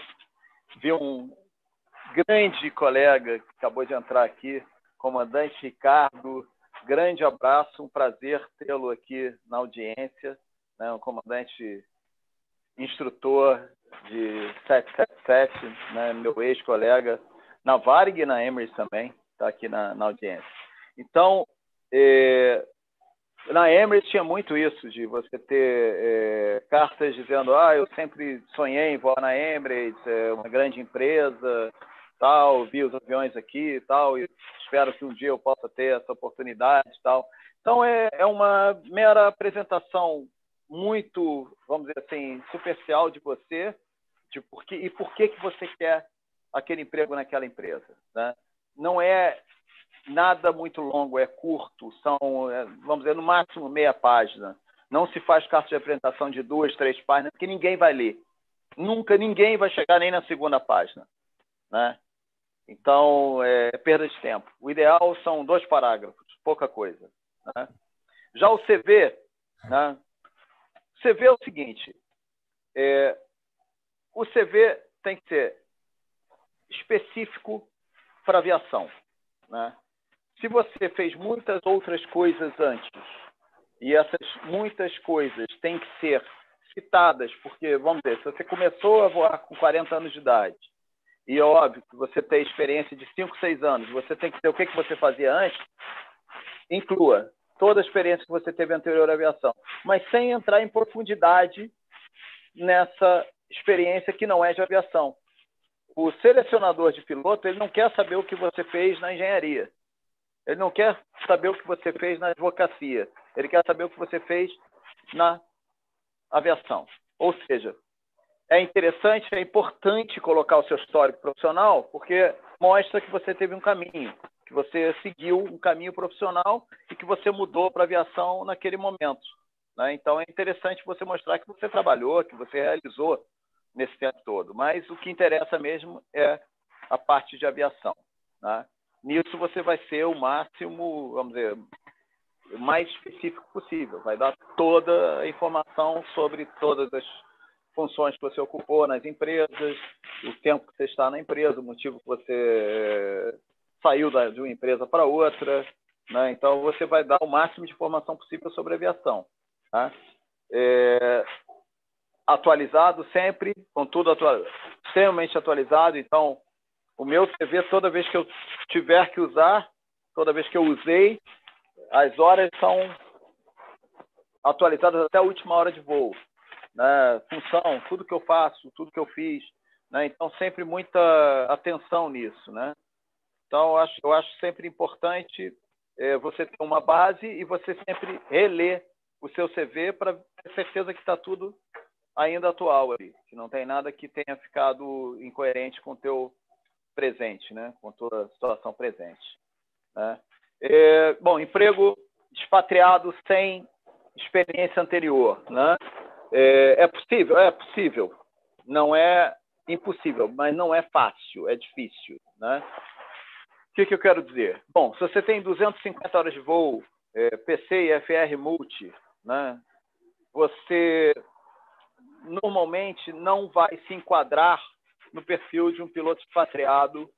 vi um grande colega que acabou de entrar aqui, comandante Ricardo, grande abraço, um prazer tê-lo aqui na audiência, né? um comandante instrutor de 777, né, meu ex-colega na Varg e na Emirates também, está aqui na, na, audiência. Então, é, na Emirates tinha muito isso, de você ter é, cartas dizendo ah, eu sempre sonhei em voar na Emirates, é uma grande empresa, tal, vi os aviões aqui tal, e espero que um dia eu possa ter essa oportunidade tal. Então, é, é uma mera apresentação muito, vamos dizer assim, superficial de você, de por que, e por que, que você quer aquele emprego naquela empresa. Né? Não é nada muito longo, é curto, são, é, vamos dizer, no máximo meia página. Não se faz carta de apresentação de duas, três páginas, porque ninguém vai ler. Nunca ninguém vai chegar nem na segunda página. Né? Então, é perda de tempo. O ideal são dois parágrafos, pouca coisa. Né? Já o CV, né? CV é o seguinte: é, o CV tem que ser específico para aviação. Né? Se você fez muitas outras coisas antes e essas muitas coisas têm que ser citadas, porque, vamos dizer, se você começou a voar com 40 anos de idade e é óbvio que você tem experiência de 5, 6 anos, você tem que ter o que, que você fazia antes, inclua toda a experiência que você teve anterior à aviação, mas sem entrar em profundidade nessa experiência que não é de aviação. O selecionador de piloto ele não quer saber o que você fez na engenharia. Ele não quer saber o que você fez na advocacia. Ele quer saber o que você fez na aviação. Ou seja, é interessante, é importante colocar o seu histórico profissional, porque mostra que você teve um caminho que você seguiu um caminho profissional e que você mudou para a aviação naquele momento. Né? Então é interessante você mostrar que você trabalhou, que você realizou nesse tempo todo. Mas o que interessa mesmo é a parte de aviação. Né? Nisso você vai ser o máximo, vamos dizer, mais específico possível. Vai dar toda a informação sobre todas as funções que você ocupou nas empresas, o tempo que você está na empresa, o motivo que você saiu da, de uma empresa para outra. Né? Então, você vai dar o máximo de informação possível sobre aviação. Tá? É, atualizado sempre, com tudo atual, extremamente atualizado. Então, o meu CV, toda vez que eu tiver que usar, toda vez que eu usei, as horas são atualizadas até a última hora de voo. Né? Função, tudo que eu faço, tudo que eu fiz. Né? Então, sempre muita atenção nisso. Né? Então, eu acho, eu acho sempre importante é, você ter uma base e você sempre reler o seu CV para ter certeza que está tudo ainda atual ali, que não tem nada que tenha ficado incoerente com o teu presente, né? com a tua situação presente. Né? É, bom, emprego expatriado sem experiência anterior. Né? É, é possível? É possível. Não é impossível, mas não é fácil, é difícil. Né? Que, que eu quero dizer? Bom, se você tem 250 horas de voo, é, PC e FR Multi, né, você normalmente não vai se enquadrar no perfil de um piloto expatriado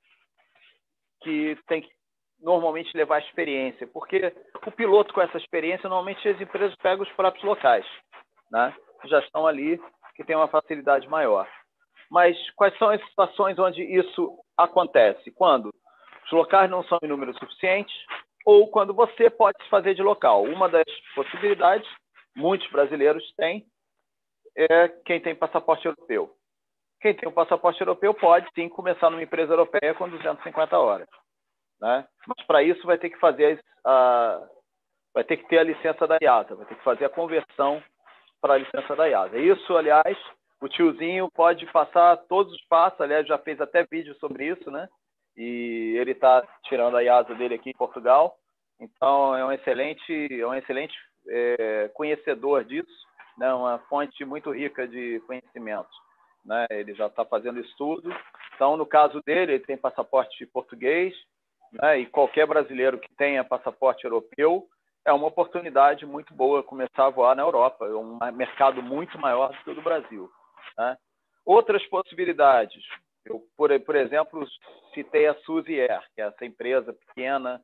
que tem que normalmente levar experiência, porque o piloto com essa experiência, normalmente as empresas pegam os próprios locais, né? já estão ali, que tem uma facilidade maior. Mas quais são as situações onde isso acontece? Quando os locais não são em número suficiente ou quando você pode se fazer de local. Uma das possibilidades, muitos brasileiros têm, é quem tem passaporte europeu. Quem tem o passaporte europeu pode sim começar numa empresa europeia com 250 horas. Né? Mas para isso vai ter que fazer a, vai ter que ter a licença da IATA, vai ter que fazer a conversão para a licença da IATA. Isso, aliás, o tiozinho pode passar todos os passos, aliás, já fez até vídeo sobre isso, né? E ele está tirando a IASA dele aqui em Portugal. Então, é um excelente, é um excelente é, conhecedor disso, né? uma fonte muito rica de conhecimento. Né? Ele já está fazendo estudo. Então, no caso dele, ele tem passaporte português, né? e qualquer brasileiro que tenha passaporte europeu é uma oportunidade muito boa começar a voar na Europa. É um mercado muito maior do que o do Brasil. Né? Outras possibilidades. Eu, por, por exemplo, citei a Suzy Air, que é essa empresa pequena,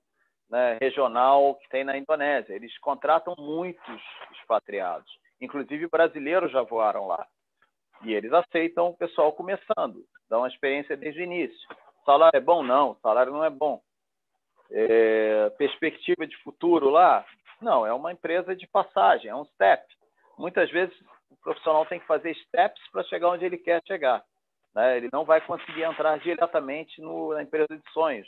né, regional que tem na Indonésia. Eles contratam muitos expatriados, inclusive brasileiros já voaram lá. E eles aceitam o pessoal começando, dão uma experiência desde o início. Salário é bom? Não, salário não é bom. É, perspectiva de futuro lá? Não, é uma empresa de passagem, é um step. Muitas vezes o profissional tem que fazer steps para chegar onde ele quer chegar. Né? Ele não vai conseguir entrar diretamente no, na empresa de sonhos,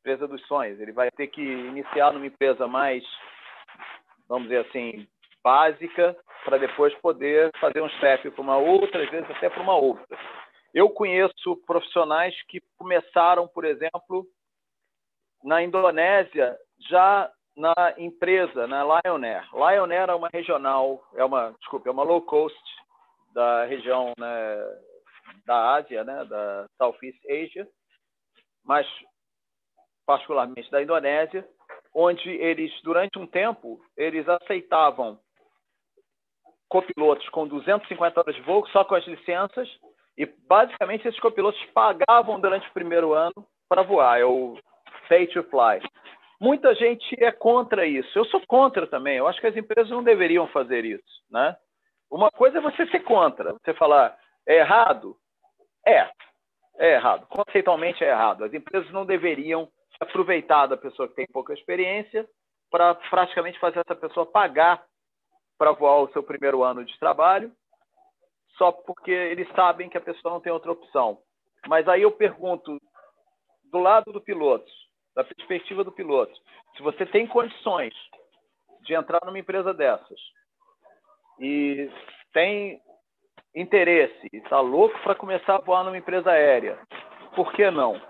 empresa dos sonhos. Ele vai ter que iniciar numa empresa mais, vamos dizer assim, básica, para depois poder fazer um step para uma outra, às vezes até para uma outra. Eu conheço profissionais que começaram, por exemplo, na Indonésia, já na empresa, na Lion Air. Lion Air é uma regional, é uma, desculpa, é uma low cost da região né, da Ásia, né, da Southeast Asia, mas particularmente da Indonésia, onde eles durante um tempo eles aceitavam copilotos com 250 horas de voo, só com as licenças, e basicamente esses copilotos pagavam durante o primeiro ano para voar, é o pay to fly. Muita gente é contra isso. Eu sou contra também. Eu acho que as empresas não deveriam fazer isso, né? Uma coisa é você ser contra, você falar é errado, é, é errado. Conceitualmente é errado. As empresas não deveriam aproveitar da pessoa que tem pouca experiência para praticamente fazer essa pessoa pagar para voar o seu primeiro ano de trabalho, só porque eles sabem que a pessoa não tem outra opção. Mas aí eu pergunto, do lado do piloto, da perspectiva do piloto, se você tem condições de entrar numa empresa dessas e tem interesse, está louco para começar a voar numa empresa aérea, por que não?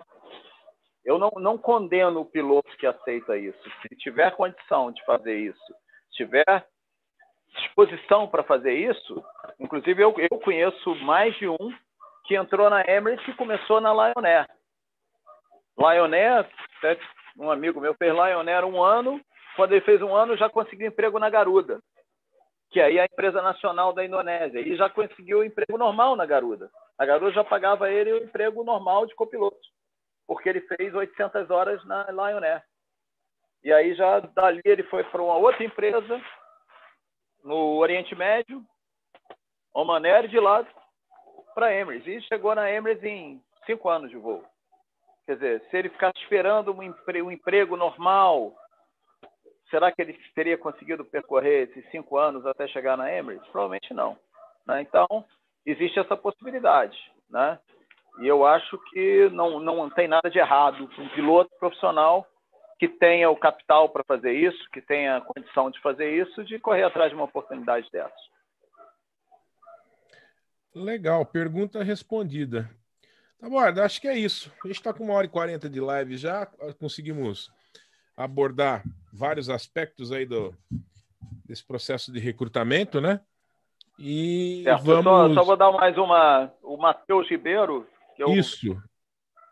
Eu não, não condeno o piloto que aceita isso. Se tiver condição de fazer isso, se tiver disposição para fazer isso, inclusive eu, eu conheço mais de um que entrou na Emirates e começou na Lion Air. Lion Air, um amigo meu fez Lion Air um ano, quando ele fez um ano já conseguiu emprego na Garuda que aí é a empresa nacional da Indonésia. E já conseguiu o emprego normal na Garuda. A Garuda já pagava ele o emprego normal de copiloto, porque ele fez 800 horas na Lion Air. E aí já dali ele foi para uma outra empresa no Oriente Médio, Oman Air, de lá para Emirates. E chegou na Emirates em cinco anos de voo. Quer dizer, se ele ficasse esperando um, um emprego normal, será que ele teria conseguido percorrer esses cinco anos até chegar na Emirates? Provavelmente não. Né? Então, existe essa possibilidade. Né? E eu acho que não, não tem nada de errado um piloto profissional que tenha o capital para fazer isso, que tenha a condição de fazer isso, de correr atrás de uma oportunidade dessas. Legal, pergunta respondida. Tá bom, acho que é isso. A gente está com uma hora e quarenta de live já, conseguimos abordar vários aspectos aí do, desse processo de recrutamento, né? E certo, vamos... Só, só, vou dar mais uma. O Matheus Ribeiro, que eu Isso.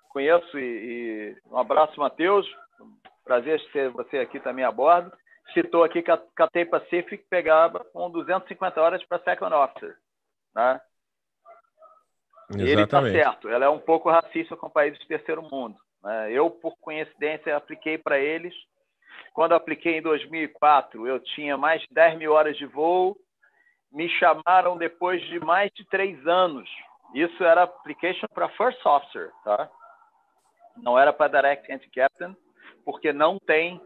conheço, e, e um abraço, Matheus. Prazer ter você aqui também a bordo. Citou aqui que a Cathay Pacific pegava com 250 horas para Second Officer. Né? E ele está certo. Ela é um pouco racista com países de terceiro mundo. Né? Eu, por coincidência, apliquei para eles. Quando apliquei em 2004, eu tinha mais de 10 mil horas de voo. Me chamaram depois de mais de três anos. Isso era application para First Officer, tá? Não era para Direct Entry Captain, porque não tem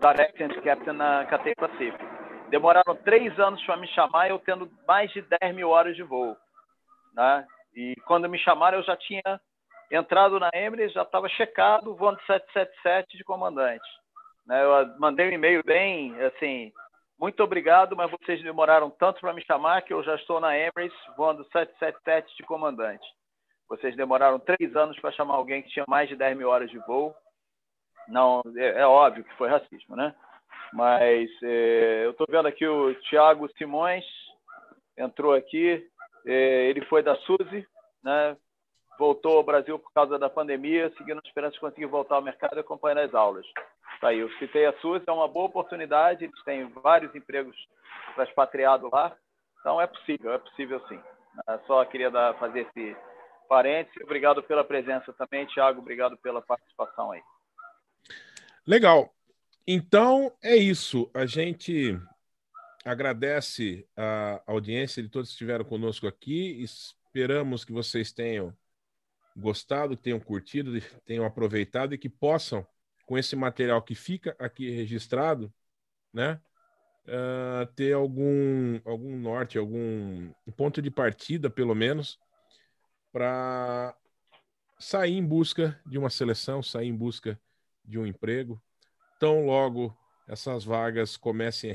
Direct Entry Captain na Cathay Pacific. Demoraram três anos para me chamar, eu tendo mais de 10 mil horas de voo. Né? E quando me chamaram, eu já tinha entrado na Emirates, já estava checado, voando 777 de comandante. Né? Eu mandei um e-mail bem, assim, muito obrigado, mas vocês demoraram tanto para me chamar que eu já estou na Emirates voando 777 de comandante. Vocês demoraram três anos para chamar alguém que tinha mais de 10 mil horas de voo. Não, é, é óbvio que foi racismo, né? Mas é, eu estou vendo aqui o Thiago Simões entrou aqui. É, ele foi da Suzy, né? Voltou ao Brasil por causa da pandemia, seguindo a esperança de conseguir voltar ao mercado e acompanhar as aulas. Tá aí, eu citei a Suzy, é uma boa oportunidade, eles têm vários empregos para expatriado lá, então é possível, é possível sim. Só queria dar, fazer esse parênteses. Obrigado pela presença também, Tiago, obrigado pela participação aí. Legal. Então é isso. A gente agradece a audiência de todos que estiveram conosco aqui. Esperamos que vocês tenham gostado, que tenham curtido, tenham aproveitado e que possam, com esse material que fica aqui registrado, né, uh, ter algum, algum norte, algum ponto de partida, pelo menos, para sair em busca de uma seleção, sair em busca de um emprego. Tão logo essas vagas comecem a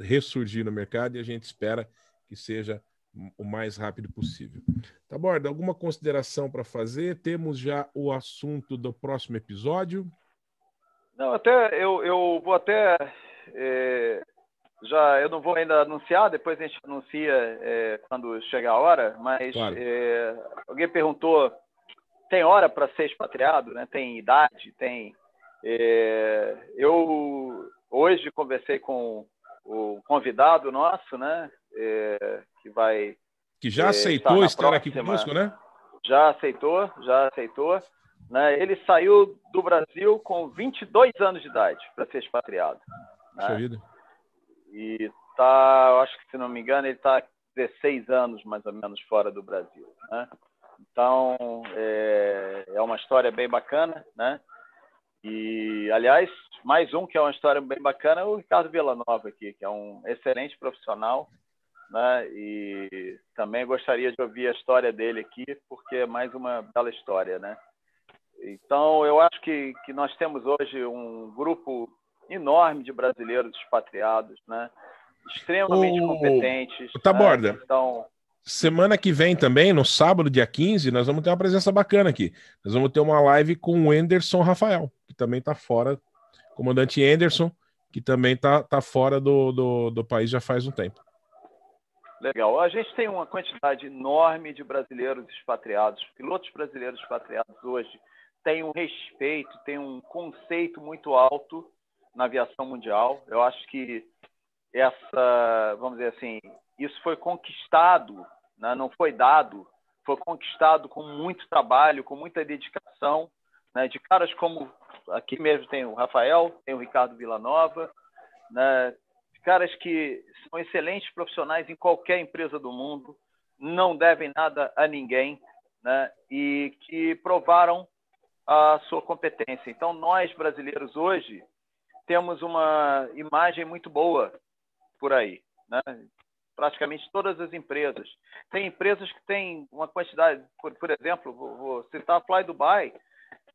ressurgir no mercado e a gente espera que seja o mais rápido possível. Tá bom? Alguma consideração para fazer? Temos já o assunto do próximo episódio? Não, até eu, eu vou até é, já eu não vou ainda anunciar, depois a gente anuncia é, quando chegar a hora, mas claro. é, alguém perguntou, tem hora para ser expatriado, né? Tem idade, tem. É, eu hoje conversei com o convidado nosso, né? É, que vai que já é, aceitou estar, estar aqui conosco, né? Já aceitou, já aceitou. Né? Ele saiu do Brasil com 22 anos de idade para ser expatriado. Né? Vida. E tá, acho que se não me engano, ele está 16 anos mais ou menos fora do Brasil. Né? Então é, é uma história bem bacana, né? E aliás, mais um que é uma história bem bacana é o Ricardo Villanova aqui, que é um excelente profissional, né? E também gostaria de ouvir a história dele aqui, porque é mais uma bela história, né? Então, eu acho que, que nós temos hoje um grupo enorme de brasileiros expatriados, né? Extremamente o... competentes. Tá né? borda. Então, Semana que vem também, no sábado, dia 15, nós vamos ter uma presença bacana aqui. Nós vamos ter uma live com o Anderson Rafael, que também está fora, comandante Anderson, que também está tá fora do, do, do país já faz um tempo. Legal. A gente tem uma quantidade enorme de brasileiros expatriados, pilotos brasileiros expatriados hoje têm um respeito, têm um conceito muito alto na aviação mundial. Eu acho que essa, vamos dizer assim, isso foi conquistado, né? não foi dado, foi conquistado com muito trabalho, com muita dedicação, né? de caras como aqui mesmo tem o Rafael, tem o Ricardo Villanova, né? Caras que são excelentes profissionais em qualquer empresa do mundo, não devem nada a ninguém, né? E que provaram a sua competência. Então, nós brasileiros hoje temos uma imagem muito boa por aí, né? Praticamente todas as empresas. Tem empresas que têm uma quantidade, por, por exemplo, vou, vou citar a Fly Dubai,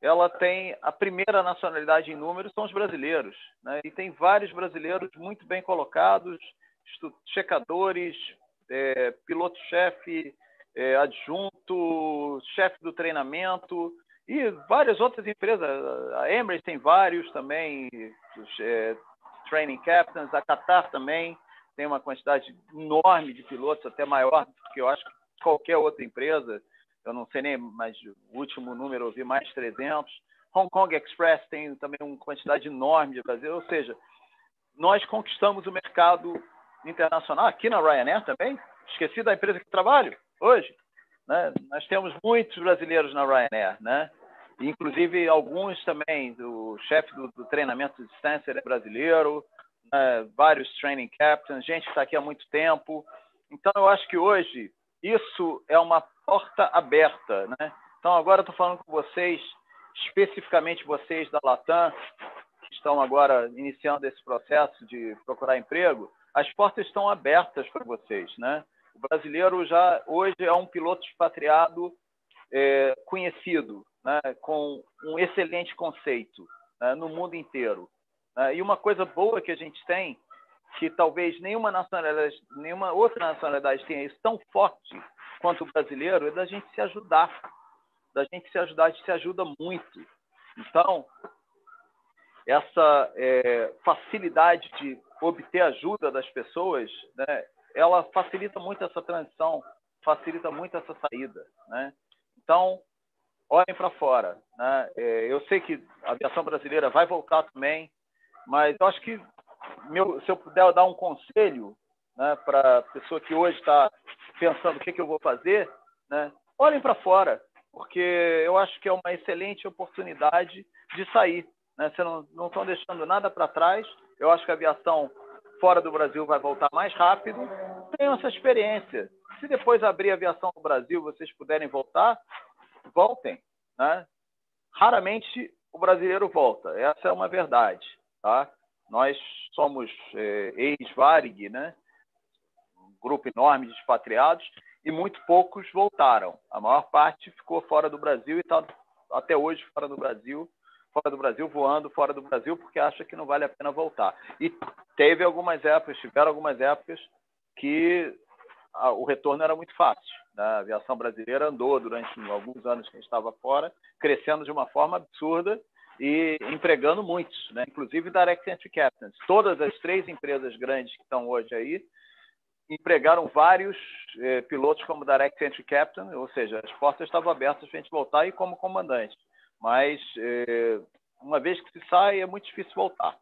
ela tem a primeira nacionalidade em números são os brasileiros, né? E tem vários brasileiros muito bem colocados, checadores, é, piloto-chefe, é, adjunto, chefe do treinamento e várias outras empresas. A Emirates tem vários também, é, training captains, a Qatar também tem uma quantidade enorme de pilotos, até maior do que eu acho que qualquer outra empresa eu não sei nem, mas o último número eu vi mais de 300. Hong Kong Express tem também uma quantidade enorme de Brasil, ou seja, nós conquistamos o mercado internacional aqui na Ryanair também. Esqueci da empresa que trabalho hoje. Né? Nós temos muitos brasileiros na Ryanair, né? Inclusive alguns também, o chefe do, do treinamento de distância é brasileiro, né? vários training captains, gente que está aqui há muito tempo. Então eu acho que hoje isso é uma porta aberta, né? Então agora estou falando com vocês, especificamente vocês da Latam, que estão agora iniciando esse processo de procurar emprego. As portas estão abertas para vocês, né? O brasileiro já hoje é um piloto expatriado é, conhecido, né, com um excelente conceito né, no mundo inteiro. Né? E uma coisa boa que a gente tem, que talvez nenhuma nacionalidade, nenhuma outra nacionalidade tenha isso tão forte quanto brasileiro, é da gente se ajudar. Da gente se ajudar, a gente se ajuda muito. Então, essa é, facilidade de obter ajuda das pessoas, né, ela facilita muito essa transição, facilita muito essa saída. Né? Então, olhem para fora. Né? É, eu sei que a aviação brasileira vai voltar também, mas eu acho que meu, se eu puder dar um conselho né, para a pessoa que hoje está pensando o que, que eu vou fazer, né, olhem para fora, porque eu acho que é uma excelente oportunidade de sair. Né? Não estão deixando nada para trás. Eu acho que a aviação fora do Brasil vai voltar mais rápido. Tenham essa experiência. Se depois abrir a aviação no Brasil, vocês puderem voltar, voltem. Né? Raramente o brasileiro volta, essa é uma verdade. Tá? Nós somos é, ex-Varig, né? Grupo enorme de expatriados, e muito poucos voltaram. A maior parte ficou fora do Brasil e está até hoje fora do Brasil, fora do Brasil, voando fora do Brasil, porque acha que não vale a pena voltar. E teve algumas épocas, tiveram algumas épocas que o retorno era muito fácil. Né? A aviação brasileira andou durante alguns anos que a gente estava fora, crescendo de uma forma absurda e empregando muitos, né? inclusive Direct Entry Captains. Todas as três empresas grandes que estão hoje aí empregaram vários eh, pilotos como Direct Entry Captain, ou seja, as portas estavam abertas para a gente voltar e como comandante. Mas, eh, uma vez que se sai, é muito difícil voltar.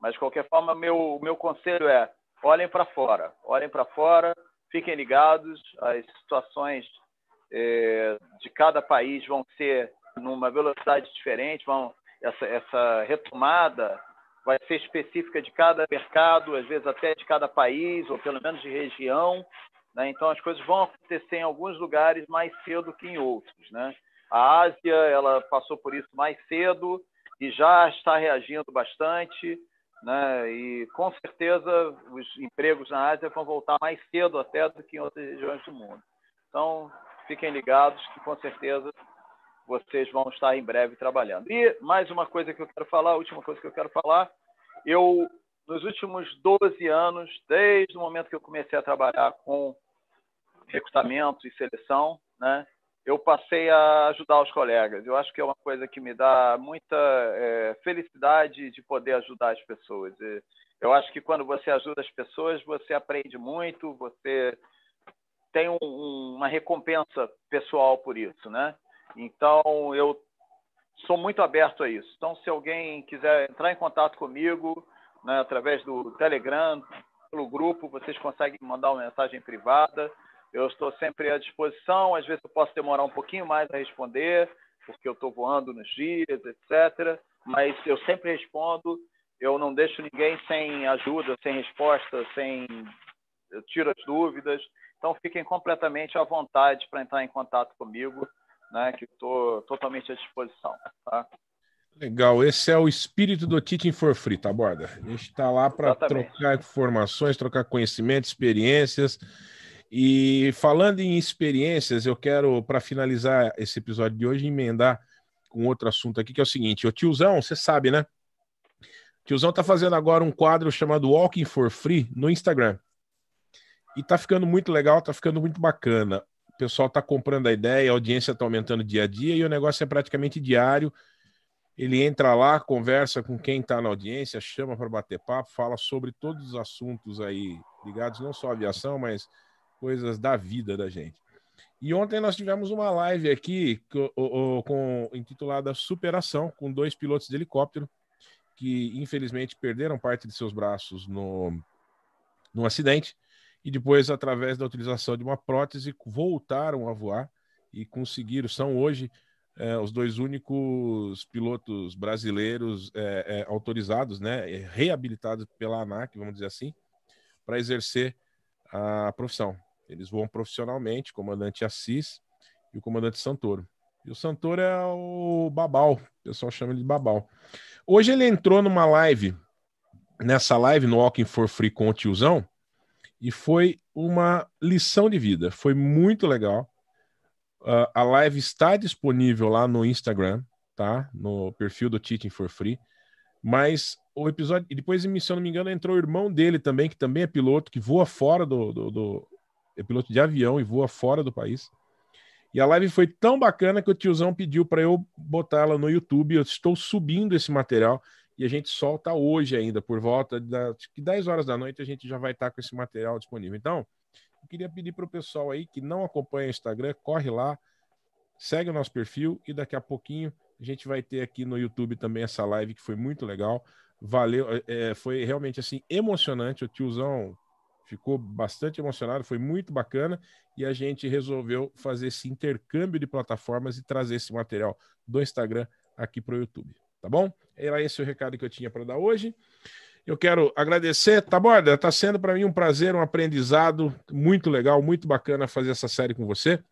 Mas, de qualquer forma, meu, meu conselho é olhem para fora, olhem para fora, fiquem ligados, as situações é, de cada país vão ser numa velocidade diferente, vão essa, essa retomada vai ser específica de cada mercado, às vezes até de cada país, ou pelo menos de região. Né? Então, as coisas vão acontecer em alguns lugares mais cedo que em outros. Né? A Ásia ela passou por isso mais cedo e já está reagindo bastante né? E com certeza os empregos na Ásia vão voltar mais cedo até do que em outras regiões do mundo. Então, fiquem ligados que com certeza vocês vão estar em breve trabalhando. E mais uma coisa que eu quero falar, a última coisa que eu quero falar, eu nos últimos 12 anos, desde o momento que eu comecei a trabalhar com recrutamento e seleção, né, eu passei a ajudar os colegas. Eu acho que é uma coisa que me dá muita é, felicidade de poder ajudar as pessoas. Eu acho que quando você ajuda as pessoas, você aprende muito, você tem um, uma recompensa pessoal por isso, né? Então eu sou muito aberto a isso. Então se alguém quiser entrar em contato comigo, né, através do Telegram, pelo grupo, vocês conseguem mandar uma mensagem privada eu estou sempre à disposição, às vezes eu posso demorar um pouquinho mais a responder, porque eu estou voando nos dias, etc. Mas eu sempre respondo, eu não deixo ninguém sem ajuda, sem resposta, sem. Eu tiro as dúvidas. Então fiquem completamente à vontade para entrar em contato comigo, né, que estou totalmente à disposição. Tá? Legal, esse é o espírito do Teaching for Free, tá, Borda? A gente está lá para trocar informações, trocar conhecimento, experiências e falando em experiências, eu quero, para finalizar esse episódio de hoje, emendar com outro assunto aqui, que é o seguinte: o tiozão, você sabe, né? O tiozão tá fazendo agora um quadro chamado Walking for Free no Instagram. E tá ficando muito legal, tá ficando muito bacana. Pessoal tá comprando a ideia, a audiência tá aumentando dia a dia e o negócio é praticamente diário. Ele entra lá, conversa com quem está na audiência, chama para bater papo, fala sobre todos os assuntos aí ligados não só à aviação, mas coisas da vida da gente. E ontem nós tivemos uma live aqui com, com intitulada Superação, com dois pilotos de helicóptero que infelizmente perderam parte de seus braços no, no acidente e depois, através da utilização de uma prótese, voltaram a voar e conseguiram. São hoje é, os dois únicos pilotos brasileiros é, é, autorizados, né, reabilitados pela ANAC, vamos dizer assim, para exercer a profissão. Eles voam profissionalmente, comandante Assis e o comandante Santoro. E o Santoro é o Babal, o pessoal chama ele de Babal. Hoje ele entrou numa live, nessa live no Walking for Free com o tiozão, E foi uma lição de vida. Foi muito legal. Uh, a live está disponível lá no Instagram, tá? No perfil do Teaching for Free. Mas o episódio. E depois, se eu não me engano, entrou o irmão dele também, que também é piloto, que voa fora do. do, do é piloto de avião e voa fora do país. E a live foi tão bacana que o tiozão pediu para eu botar ela no YouTube. Eu estou subindo esse material e a gente solta hoje ainda, por volta das 10 horas da noite, a gente já vai estar com esse material disponível. Então, eu queria pedir para o pessoal aí que não acompanha o Instagram, corre lá, segue o nosso perfil e daqui a pouquinho a gente vai ter aqui no YouTube também essa live que foi muito legal. Valeu, é, foi realmente assim emocionante. O tiozão ficou bastante emocionado, foi muito bacana e a gente resolveu fazer esse intercâmbio de plataformas e trazer esse material do Instagram aqui para o YouTube, tá bom? Era esse o recado que eu tinha para dar hoje. Eu quero agradecer, tá borda, tá sendo para mim um prazer, um aprendizado muito legal, muito bacana fazer essa série com você.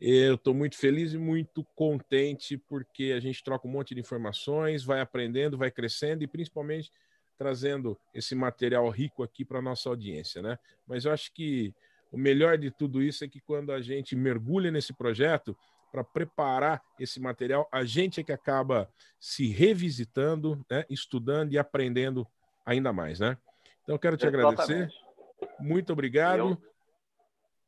Eu estou muito feliz e muito contente porque a gente troca um monte de informações, vai aprendendo, vai crescendo e principalmente trazendo esse material rico aqui para nossa audiência, né? Mas eu acho que o melhor de tudo isso é que quando a gente mergulha nesse projeto para preparar esse material, a gente é que acaba se revisitando, né, estudando e aprendendo ainda mais, né? Então eu quero te Exatamente. agradecer. Muito obrigado. Eu...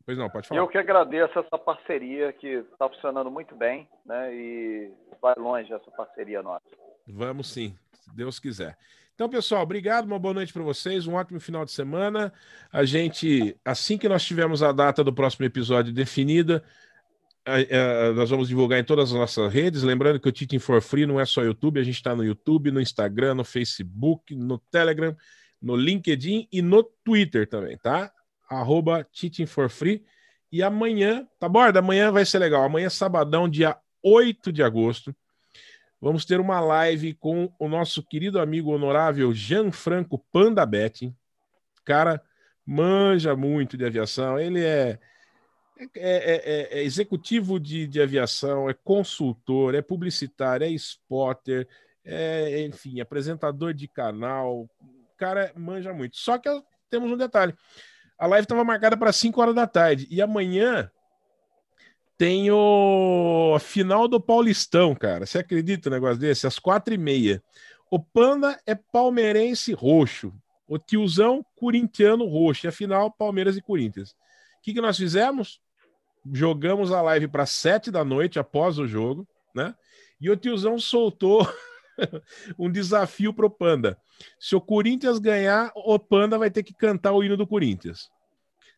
Pois não, pode falar. Eu que agradeço essa parceria que está funcionando muito bem, né? E vai longe essa parceria nossa. Vamos sim, se Deus quiser. Então, pessoal, obrigado, uma boa noite para vocês, um ótimo final de semana. A gente, assim que nós tivermos a data do próximo episódio definida, nós vamos divulgar em todas as nossas redes. Lembrando que o Teaching for Free não é só YouTube, a gente está no YouTube, no Instagram, no Facebook, no Telegram, no LinkedIn e no Twitter também, tá? Arroba Teaching for Free. E amanhã, tá bom? Amanhã vai ser legal. Amanhã, sabadão, dia 8 de agosto, vamos ter uma live com o nosso querido amigo honorável Gianfranco Pandabetti. Cara, manja muito de aviação. Ele é, é, é, é executivo de, de, aviação, é consultor, é publicitário, é spotter, é, enfim, apresentador de canal. O cara manja muito. Só que temos um detalhe. A live estava marcada para 5 horas da tarde e amanhã tem o final do Paulistão, cara. Você acredita um negócio desse? Às quatro e meia. O Panda é palmeirense roxo. O tiozão, corintiano roxo. Afinal, Palmeiras e Corinthians. O que, que nós fizemos? Jogamos a live para sete da noite após o jogo, né? E o tiozão soltou (laughs) um desafio pro Panda. Se o Corinthians ganhar, o Panda vai ter que cantar o hino do Corinthians.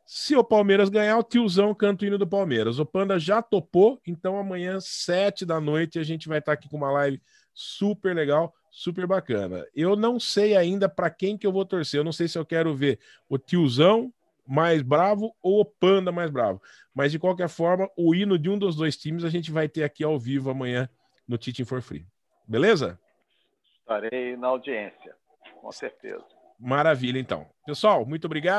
Se o Palmeiras ganhar, o tiozão canta o hino do Palmeiras. O Panda já topou, então amanhã, sete da noite, a gente vai estar aqui com uma live super legal, super bacana. Eu não sei ainda para quem que eu vou torcer. Eu não sei se eu quero ver o tiozão mais bravo ou o Panda mais bravo. Mas de qualquer forma, o hino de um dos dois times a gente vai ter aqui ao vivo amanhã no Teaching for Free. Beleza? Estarei na audiência, com certeza. Maravilha, então. Pessoal, muito obrigado.